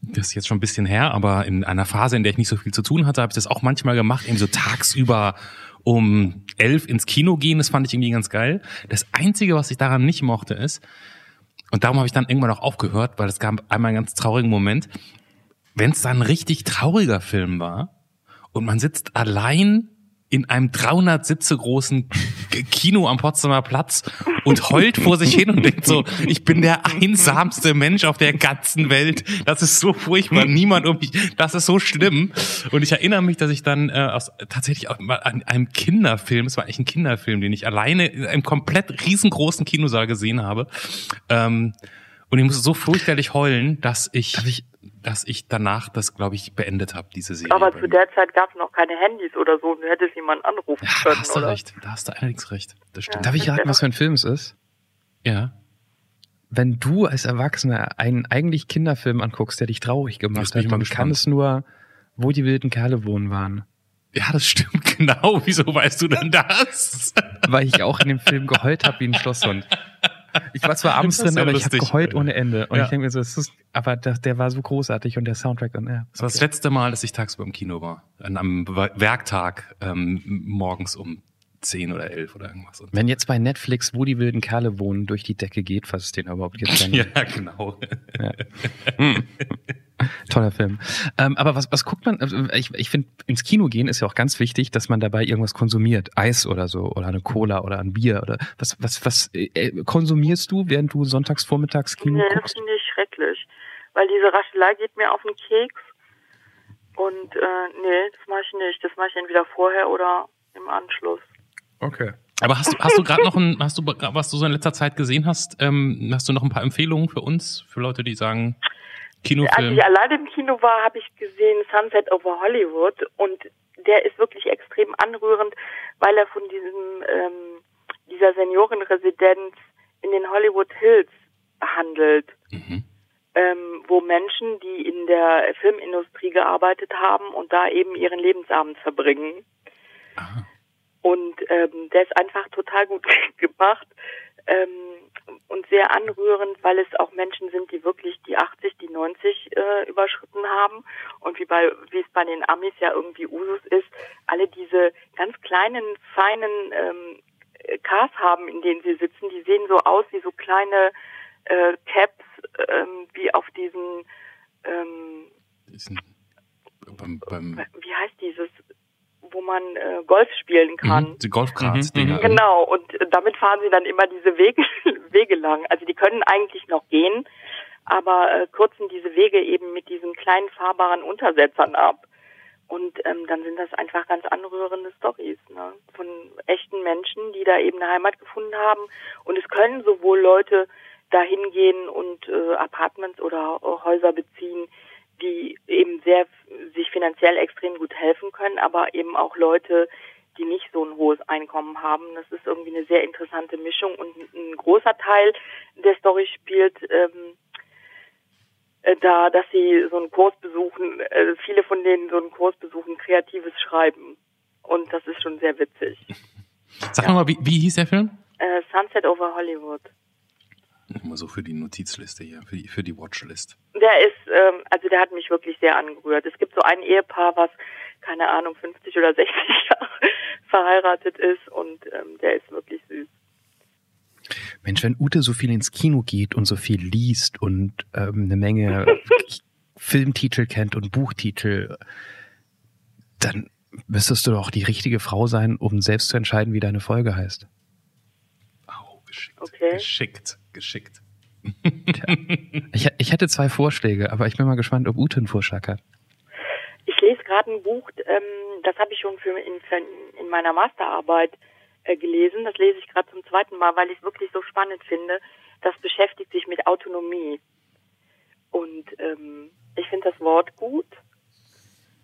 das ist jetzt schon ein bisschen her, aber in einer Phase, in der ich nicht so viel zu tun hatte, habe ich das auch manchmal gemacht, eben so tagsüber um elf ins Kino gehen. Das fand ich irgendwie ganz geil. Das Einzige, was ich daran nicht mochte, ist, und darum habe ich dann irgendwann auch aufgehört, weil es gab einmal einen ganz traurigen Moment, wenn es dann ein richtig trauriger Film war und man sitzt allein in einem 300 Sitze großen Kino am Potsdamer Platz und heult vor sich hin und denkt so, ich bin der einsamste Mensch auf der ganzen Welt. Das ist so furchtbar. Niemand um mich. Das ist so schlimm. Und ich erinnere mich, dass ich dann äh, aus, tatsächlich auch mal an einem Kinderfilm, es war eigentlich ein Kinderfilm, den ich alleine in einem komplett riesengroßen Kinosaal gesehen habe. Ähm, und ich musste so furchterlich heulen, dass ich, ich- dass ich danach das, glaube ich, beendet habe, diese Serie. Aber zu der Zeit gab es noch keine Handys oder so und du hättest jemanden anrufen Ja, da können, hast du oder? recht. Da hast du allerdings recht. Das stimmt. Darf ich raten, was für ein Film es ist? Ja. wenn du als Erwachsener einen eigentlich Kinderfilm anguckst, der dich traurig gemacht hat, dann kann es nur, wo die wilden Kerle wohnen waren. Ja, das stimmt (laughs) genau. Wieso weißt du denn das? Weil ich auch in dem Film geheult habe wie ein Schlosshund. (laughs) Ich war zwar abends drin, aber ich habe lustig. geheult ohne Ende. Und Ja. ich denke mir so, es ist, aber das, der war so großartig und der Soundtrack und ja. Das war das letzte Mal, dass ich tagsüber im Kino war. An einem Werktag ähm, morgens um 10 oder 11 oder irgendwas. Und Wenn jetzt bei Netflix, wo die wilden Kerle wohnen, durch die Decke geht, falls es den überhaupt gibt, dann (laughs) ja, genau. toller Film. Ähm, aber was, was guckt man? also Ich, ich finde, ins Kino gehen ist ja auch ganz wichtig, dass man dabei irgendwas konsumiert. Eis oder so, oder eine Cola oder ein Bier oder was, was, was äh, konsumierst du, während du sonntags vormittags Kino Nee, das guckst? finde ich schrecklich. Weil diese Raschelei geht mir auf den Keks. Und äh, nee, das mache ich nicht. Das mache ich entweder vorher oder im Anschluss. Okay. Aber hast du, hast du gerade noch ein, hast du, was du so in letzter Zeit gesehen hast, ähm, hast du noch ein paar Empfehlungen für uns, für Leute, die sagen, Als Kinofilm? ich alleine im Kino war, habe ich gesehen Sunset over Hollywood und der ist wirklich extrem anrührend, weil er von diesem ähm, dieser Seniorenresidenz in den Hollywood Hills handelt, Mhm. ähm, wo Menschen, die in der Filmindustrie gearbeitet haben und da eben ihren Lebensabend verbringen. Ah. Und ähm, der ist einfach total gut (laughs) gemacht ähm, und sehr anrührend, weil es auch Menschen sind, die wirklich die 80, die 90 äh, überschritten haben und wie bei wie es bei den Amis ja irgendwie Usus ist, alle diese ganz kleinen, feinen ähm, äh, Cars haben, in denen sie sitzen. Die sehen so aus wie so kleine äh, Caps, ähm, wie auf diesen ähm, beim, beim, wie heißt dieses, man äh, Golf spielen kann. Mhm, die Golfkarts-Dinger. Mhm, Genau, und äh, damit fahren sie dann immer diese Wege, (laughs) Wege lang. Also die können eigentlich noch gehen, aber äh, kürzen diese Wege eben mit diesen kleinen fahrbaren Untersetzern ab. Und ähm, dann sind das einfach ganz anrührende Stories ne? von echten Menschen, die da eben eine Heimat gefunden haben. Und es können sowohl Leute dahin gehen und äh, Apartments oder Häuser beziehen, die eben sehr sich finanziell extrem gut helfen können, aber eben auch Leute, die nicht so ein hohes Einkommen haben. Das ist irgendwie eine sehr interessante Mischung und ein, großer Teil der Story spielt ähm, äh, da, dass sie so einen Kurs besuchen, äh, viele von denen so einen Kurs besuchen, kreatives Schreiben. Und das ist schon sehr witzig. (laughs) Sag mal, wie, wie hieß der Film? Äh, Sunset over Hollywood. Nur so für die Notizliste hier, für die, für die Watchlist. Der ist, ähm, also der hat mich wirklich sehr angerührt. Es gibt so ein Ehepaar, was, keine Ahnung, 50 oder 60 (laughs) Jahre verheiratet ist und ähm, der ist wirklich süß. Mensch, wenn Ute so viel ins Kino geht und so viel liest und ähm, eine Menge (laughs) Filmtitel kennt und Buchtitel, dann müsstest du doch die richtige Frau sein, um selbst zu entscheiden, wie deine Folge heißt. Au, geschickt. Okay. Geschickt, geschickt. Ich, ich hätte zwei Vorschläge, aber ich bin mal gespannt, ob Ute einen Vorschlag hat. Ich lese gerade ein Buch, ähm, das habe ich schon für in, für in meiner Masterarbeit äh, gelesen. Das lese ich gerade zum zweiten Mal, weil ich es wirklich so spannend finde. Das beschäftigt sich mit Autonomie. Und ähm, ich finde das Wort gut.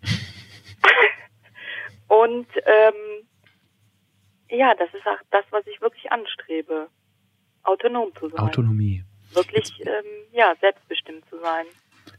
(laughs) Und ähm, ja, das ist auch das, was ich wirklich anstrebe. Autonom zu sein. Autonomie. Wirklich, ähm, ja, selbstbestimmt zu sein.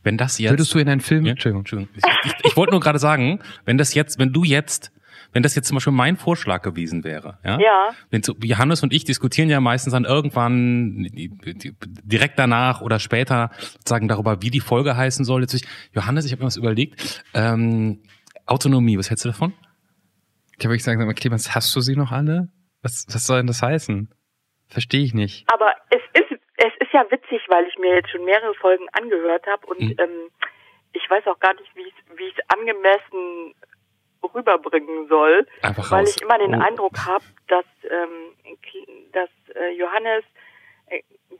Wenn das jetzt. Würdest du in einen Film, Ja? Entschuldigung, Entschuldigung. Ich, ich, ich wollte nur gerade sagen, wenn das jetzt, wenn du jetzt, wenn das jetzt zum Beispiel mein Vorschlag gewesen wäre, ja? Ja. Wenn so, Johannes und ich diskutieren ja meistens dann irgendwann direkt danach oder später sozusagen darüber, wie die Folge heißen soll. Jetzt, ich, Johannes, ich habe mir was überlegt. Ähm, Autonomie, was hältst du davon? Ich habe gesagt, Clemens, hast du sie noch alle? Was, was soll denn das heißen? Verstehe ich nicht. Aber es ist es ist ja witzig, weil ich mir jetzt schon mehrere Folgen angehört habe und Mhm. ähm, ich weiß auch gar nicht, wie ich wie ich es angemessen rüberbringen soll, Einfach weil raus. ich immer den Oh. Eindruck habe, dass ähm, dass äh, Johannes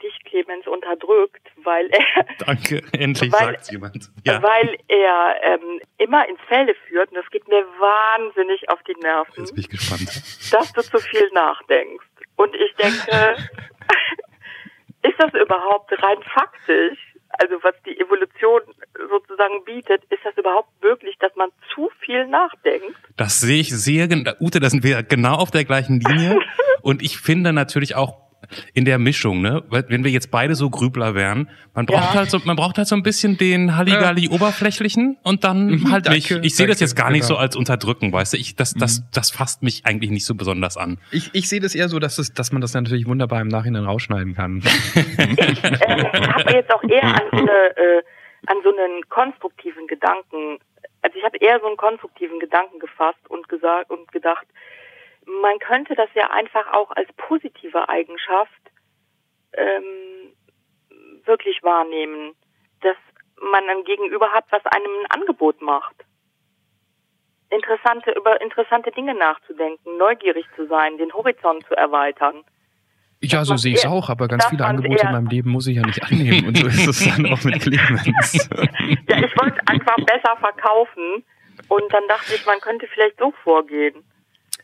dich Clemens unterdrückt, weil er (laughs) Danke, endlich Weil- sagt's jemand. Ja, weil er ähm, immer ins Felde führt und das geht mir wahnsinnig auf die Nerven, jetzt bin ich gespannt. dass du zu viel nachdenkst. Und ich denke, (laughs) ist das überhaupt rein faktisch, also was die Evolution sozusagen bietet, ist das überhaupt möglich, dass man zu viel nachdenkt? Das sehe ich sehr, gen- Ute, da sind wir genau auf der gleichen Linie. (laughs) Und ich finde natürlich auch in der Mischung, ne, weil wenn wir jetzt beide so Grübler wären, man braucht Ja. halt so, man braucht halt so ein bisschen den Halligalli oberflächlichen und dann Mhm, halt nicht. danke, Ich sehe das jetzt gar nicht genau. so als unterdrücken, weißt du, ich, das, das, das fasst mich eigentlich nicht so besonders an. Ich, ich sehe das eher so, dass, es, dass man das natürlich wunderbar im Nachhinein rausschneiden kann. (laughs) Äh, ich habe jetzt auch eher an so, eine, äh, an so einen konstruktiven Gedanken, also ich habe eher so einen konstruktiven Gedanken gefasst und gesagt und gedacht, man könnte das ja einfach auch als positive Eigenschaft ähm, wirklich wahrnehmen, dass man ein Gegenüber hat, was einem ein Angebot macht. Interessante, über interessante Dinge nachzudenken, neugierig zu sein, den Horizont zu erweitern. Ja, so sehe ich es auch, aber ganz viele Angebote in meinem Leben muss ich ja nicht annehmen. Und so ist es dann auch mit Clemens. Ja, ich wollte einfach besser verkaufen und dann dachte ich, man könnte vielleicht so vorgehen.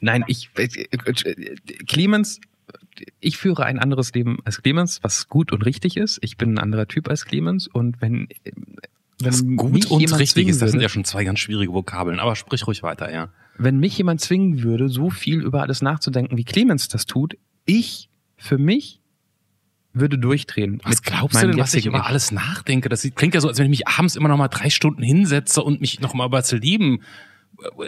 Nein, ich, äh, äh, Clemens, ich führe ein anderes Leben als Clemens, was gut und richtig ist. Ich bin ein anderer Typ als Clemens und wenn, äh, wenn Was gut und richtig ist, das sind ja schon zwei ganz schwierige Vokabeln, aber sprich ruhig weiter, ja. wenn mich jemand zwingen würde, so viel über alles nachzudenken, wie Clemens das tut, ich für mich würde durchdrehen. Was glaubst du denn, was ich über Ich. alles nachdenke? Das klingt ja so, als wenn ich mich abends immer noch mal drei Stunden hinsetze und mich noch mal über das Leben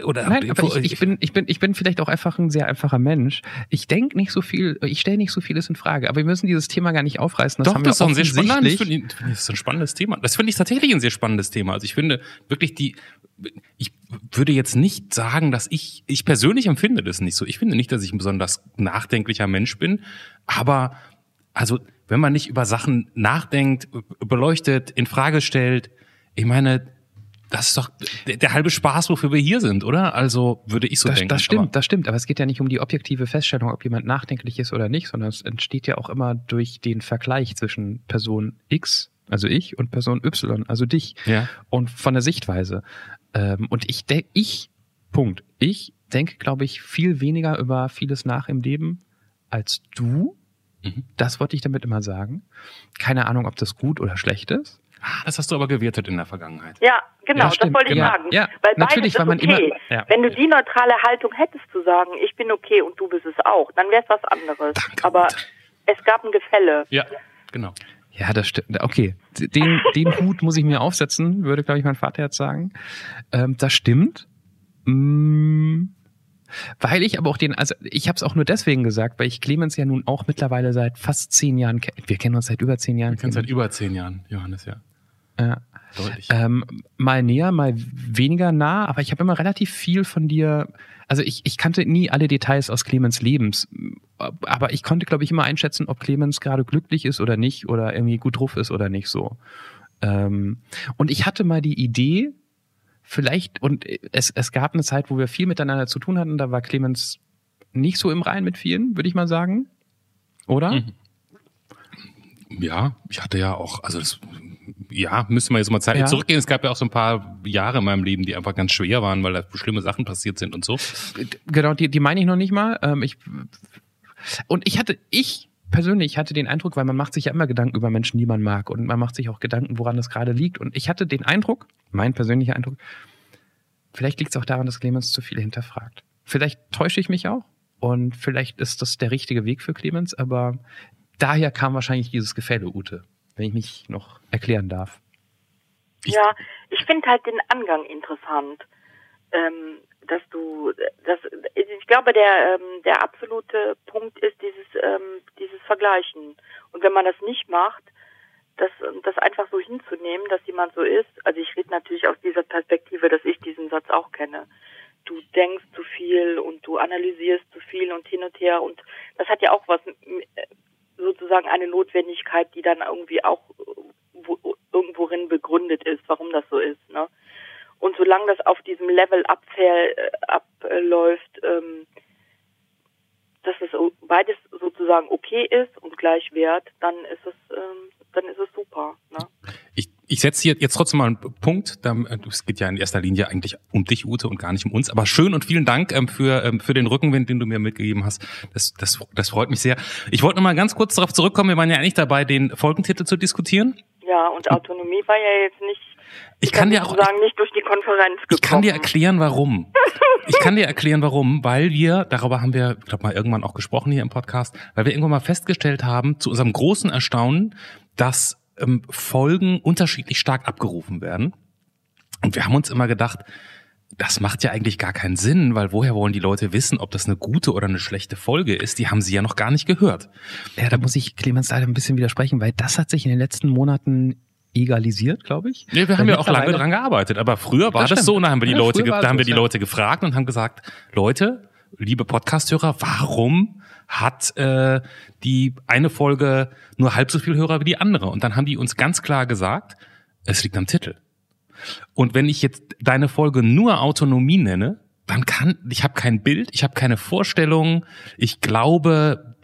oder Nein, aber ich, ich bin, ich bin, ich bin vielleicht auch einfach ein sehr einfacher Mensch. Ich denke nicht so viel, ich stelle nicht so vieles in Frage. Aber wir müssen dieses Thema gar nicht aufreißen. Das Doch, haben das ist wir doch ein sehr spannendes, ich, das ist ein spannendes Thema. Das finde ich tatsächlich ein sehr spannendes Thema. Also ich finde wirklich die, ich würde jetzt nicht sagen, dass ich, ich persönlich empfinde das nicht so. Ich finde nicht, dass ich ein besonders nachdenklicher Mensch bin, aber also wenn man nicht über Sachen nachdenkt, beleuchtet, in Frage stellt, ich meine, das ist doch der, halbe Spaß, wofür wir hier sind, oder? Also würde ich so das, denken. Das stimmt, das stimmt. Aber es geht ja nicht um die objektive Feststellung, ob jemand nachdenklich ist oder nicht, sondern es entsteht ja auch immer durch den Vergleich zwischen Person X, also ich, und Person Y, also dich. Ja. Und von der Sichtweise. Ähm, und ich denke, ich, Punkt. Ich denke, glaube ich, viel weniger über vieles nach im Leben als du. Mhm. Das wollte ich damit immer sagen. Keine Ahnung, ob das gut oder schlecht ist. Ah, das hast du aber gewertet in der Vergangenheit. Ja, genau, Ja, das wollte ich genau. sagen. Ja, weil natürlich, weil man okay. immer- ja. Wenn du die neutrale Haltung hättest zu sagen, ich bin okay und du bist es auch, dann wäre es was anderes. Danke, Aber es gab ein Gefälle. Ja, genau. Ja, das stimmt. Okay, den, den (laughs) Hut muss ich mir aufsetzen, würde, glaube ich, mein Vater jetzt sagen. Ähm, das stimmt. Mm, weil ich aber auch den, also ich habe es auch nur deswegen gesagt, weil ich Clemens ja nun auch mittlerweile seit fast zehn Jahren kenne. Wir kennen uns seit über zehn Jahren. Wir kennen seit über zehn Jahren, Johannes, ja. ja. Deutlich. Ähm, mal näher, mal weniger nah, aber ich habe immer relativ viel von dir. Also ich, ich kannte nie alle Details aus Clemens Lebens, aber ich konnte, glaube ich, immer einschätzen, ob Clemens gerade glücklich ist oder nicht oder irgendwie gut drauf ist oder nicht so. Ähm, und ich hatte mal die Idee, vielleicht, und es, es gab eine Zeit, wo wir viel miteinander zu tun hatten, da war Clemens nicht so im Rein mit vielen, würde ich mal sagen. Oder? Mhm. Ja, ich hatte ja auch, also das, ja, müsste man jetzt mal zeitlich Ja. zurückgehen. Es gab ja auch so ein paar Jahre in meinem Leben, die einfach ganz schwer waren, weil da schlimme Sachen passiert sind und so. Genau, die, die meine ich noch nicht mal. Ähm, ich, und ich hatte, ich persönlich hatte den Eindruck, weil man macht sich ja immer Gedanken über Menschen, die man mag und man macht sich auch Gedanken, woran das gerade liegt. Und ich hatte den Eindruck, mein persönlicher Eindruck, vielleicht liegt es auch daran, dass Clemens zu viel hinterfragt. Vielleicht täusche ich mich auch und vielleicht ist das der richtige Weg für Clemens, aber daher kam wahrscheinlich dieses Gefälle, Ute, wenn ich mich noch erklären darf. Ich- ja, ich finde halt den Angang interessant. Ähm, dass du, das, ich glaube, der, ähm, der absolute Punkt ist dieses, ähm, dieses Vergleichen. Und wenn man das nicht macht, das, das einfach so hinzunehmen, dass jemand so ist, also ich rede natürlich aus dieser Perspektive, dass ich diesen Satz auch kenne. Du denkst zu viel und du analysierst zu viel und hin und her und das hat ja auch was, äh, sozusagen eine Notwendigkeit, die dann irgendwie auch äh, wo, irgendworin begründet ist, warum das so ist, ne? Und solange das auf diesem Level abfäll, äh, abläuft, ähm, dass es so- beides sozusagen okay ist wert, dann ist es, ähm, dann ist es super. Ne? Ich, ich setze hier jetzt trotzdem mal einen Punkt. Äh, Es geht ja in erster Linie eigentlich um dich, Ute, und gar nicht um uns. Aber schön und vielen Dank ähm, für, ähm, für den Rückenwind, den du mir mitgegeben hast. Das, das, das freut mich sehr. Ich wollte noch mal ganz kurz darauf zurückkommen. Wir waren ja eigentlich dabei, den Folgentitel zu diskutieren. Ja, und Autonomie war ja jetzt nicht, Ich kann dir auch, sozusagen nicht durch die Konferenz gekommen. Ich kann dir erklären, warum. (laughs) Ich kann dir erklären, warum, weil wir, darüber haben wir, ich glaube mal irgendwann auch gesprochen hier im Podcast, weil wir irgendwann mal festgestellt haben, zu unserem großen Erstaunen, dass ähm, Folgen unterschiedlich stark abgerufen werden. Und wir haben uns immer gedacht, das macht ja eigentlich gar keinen Sinn, weil woher wollen die Leute wissen, ob das eine gute oder eine schlechte Folge ist? Die haben sie ja noch gar nicht gehört. Ja, da muss ich Clemens leider ein bisschen widersprechen, weil das hat sich in den letzten Monaten egalisiert, glaube ich. Nee, wir Weil haben ja auch lange dran gearbeitet, aber früher war Das das, so und da haben wir die Ja, Leute, da haben wir die. Leute gefragt und haben gesagt, Leute, liebe Podcasthörer, warum hat äh, die eine Folge nur halb so viel Hörer wie die andere? Und dann haben die uns ganz klar gesagt, es liegt am Titel. Und wenn ich jetzt deine Folge nur Autonomie nenne, dann kann ich habe kein Bild, ich habe keine Vorstellung. Ich glaube,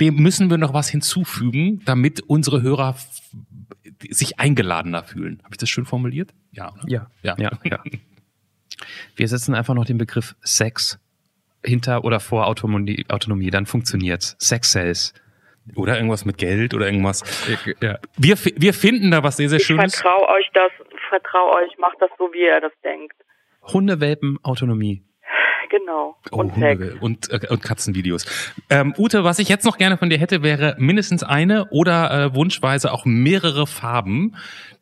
dem müssen wir noch was hinzufügen, damit unsere Hörer sich eingeladener fühlen. Habe ich das schön formuliert? Ja. Oder? Ja, Ja. ja, ja. Wir setzen einfach noch den Begriff Sex hinter oder vor Autonomie, Autonomie dann funktioniert's. Sex sells. Oder irgendwas mit Geld oder irgendwas. Ja. Wir, wir finden da was sehr, sehr Ich Schönes. vertraue euch das, vertraue euch, macht das so, wie ihr das denkt. Hundewelpen, Autonomie. Genau. Oh, und. Hunde und, äh, und Katzenvideos. Ähm, Ute, was ich jetzt noch gerne von dir hätte, wäre mindestens eine oder äh, wunschweise auch mehrere Farben,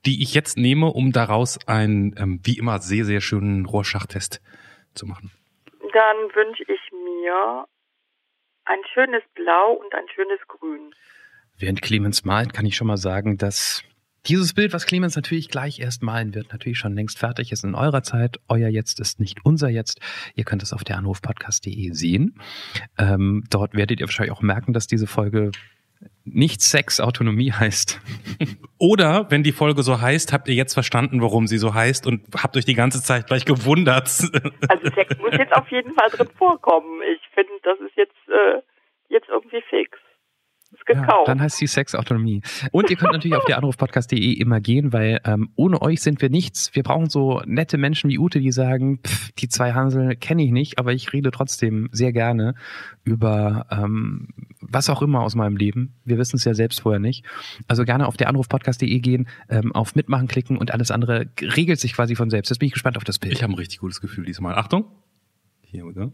die ich jetzt nehme, um daraus einen, ähm, wie immer, sehr, sehr schönen Rohrschachttest zu machen. Dann wünsche ich mir ein schönes Blau und ein schönes Grün. Während Clemens malt, kann ich schon mal sagen, dass dieses Bild, was Clemens natürlich gleich erst malen wird, natürlich schon längst fertig ist in eurer Zeit. Euer Jetzt ist nicht unser Jetzt. Ihr könnt es auf der anrufpodcast.de sehen. Ähm, dort werdet ihr wahrscheinlich auch merken, dass diese Folge nicht Sexautonomie heißt. (laughs) Oder wenn die Folge so heißt, habt ihr jetzt verstanden, warum sie so heißt und habt euch die ganze Zeit gleich gewundert. (laughs) Also Sex muss jetzt auf jeden Fall drin vorkommen. Ich finde, das ist jetzt, äh, jetzt irgendwie fix. Ist gekauft. Ja, dann heißt sie Sexautonomie. Und ihr könnt natürlich auf (laughs) der Anrufpodcast.de immer gehen, weil ähm, ohne euch sind wir nichts. Wir brauchen so nette Menschen wie Ute, die sagen, pff, die zwei Hansel kenne ich nicht, aber ich rede trotzdem sehr gerne über ähm, was auch immer aus meinem Leben. Wir wissen es ja selbst vorher nicht. Also gerne auf der Anrufpodcast.de gehen, ähm, auf Mitmachen klicken und alles andere regelt sich quasi von selbst. Jetzt bin ich gespannt auf das Bild. Ich habe ein richtig gutes Gefühl diesmal. Achtung. Hier we go.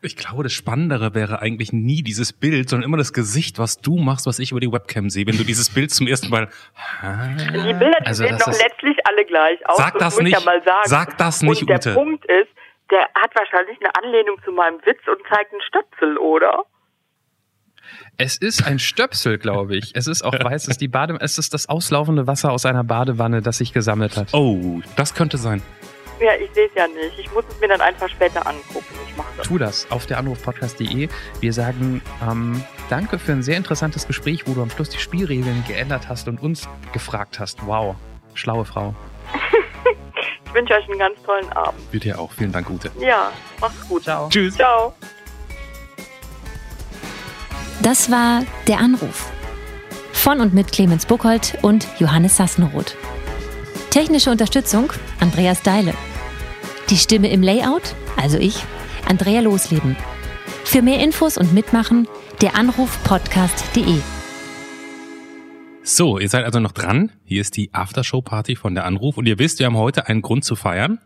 Ich glaube, das Spannendere wäre eigentlich nie dieses Bild, sondern immer das Gesicht, was du machst, was ich über die Webcam sehe. Wenn du dieses Bild zum ersten Mal. Die Bilder, die Also sehen das doch letztlich alle gleich aus. Sag das muss ich nicht. Ja mal sagen. Sag das nicht, Und der Ute. Punkt ist, der hat wahrscheinlich eine Anlehnung zu meinem Witz und zeigt einen Stöpsel, oder? Es ist ein Stöpsel, glaube ich. Es ist auch (laughs) weiß, es ist die Bade, es ist das auslaufende Wasser aus einer Badewanne, das sich gesammelt hat. Oh, das könnte sein. Ja, ich sehe es ja nicht. Ich muss es mir dann einfach später angucken. Ich mache das. Tu das auf der Anrufpodcast.de. Wir sagen ähm, danke für ein sehr interessantes Gespräch, wo du am Schluss die Spielregeln geändert hast und uns gefragt hast. Wow, schlaue Frau. (laughs) Ich wünsche euch einen ganz tollen Abend. Wird dir auch. Vielen Dank, Gute. Ja, macht's gut. Ciao. Tschüss. Ciao. Das war Der Anruf. Von und mit Clemens Buchholz und Johannes Sassenroth. Technische Unterstützung Andreas Deile. Die Stimme im Layout, also ich, Andrea Losleben. Für mehr Infos und Mitmachen der Anrufpodcast.de. So, ihr seid also noch dran. Hier ist die Aftershow-Party von der Anruf. Und ihr wisst, wir haben heute einen Grund zu feiern.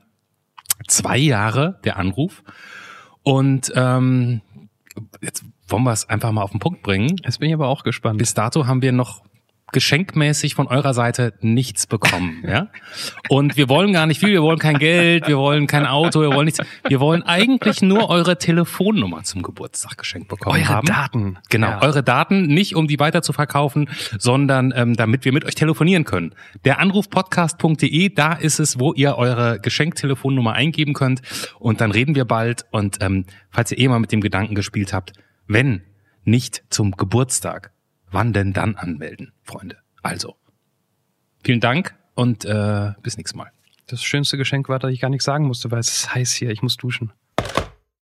Zwei Jahre der Anruf. Und ähm, jetzt wollen wir es einfach mal auf den Punkt bringen. Jetzt bin ich aber auch gespannt. Bis dato haben wir noch geschenkmäßig von eurer Seite nichts bekommen, (laughs) ja? Und wir wollen gar nicht viel, wir wollen kein Geld, wir wollen kein Auto, wir wollen nichts. Wir wollen eigentlich nur eure Telefonnummer zum Geburtstag geschenkt bekommen Eure haben. Daten. Genau, Ja. eure Daten, nicht um die weiter zu verkaufen, sondern ähm, damit wir mit euch telefonieren können. Der Anrufpodcast.de, da ist es, wo ihr eure Geschenktelefonnummer eingeben könnt und dann reden wir bald. Und ähm, falls ihr eh mal mit dem Gedanken gespielt habt, wenn nicht zum Geburtstag, wann denn dann anmelden, Freunde? Also, vielen Dank und äh, bis nächstes Mal. Das schönste Geschenk war, dass ich gar nichts sagen musste, weil es ist heiß hier. Ich muss duschen.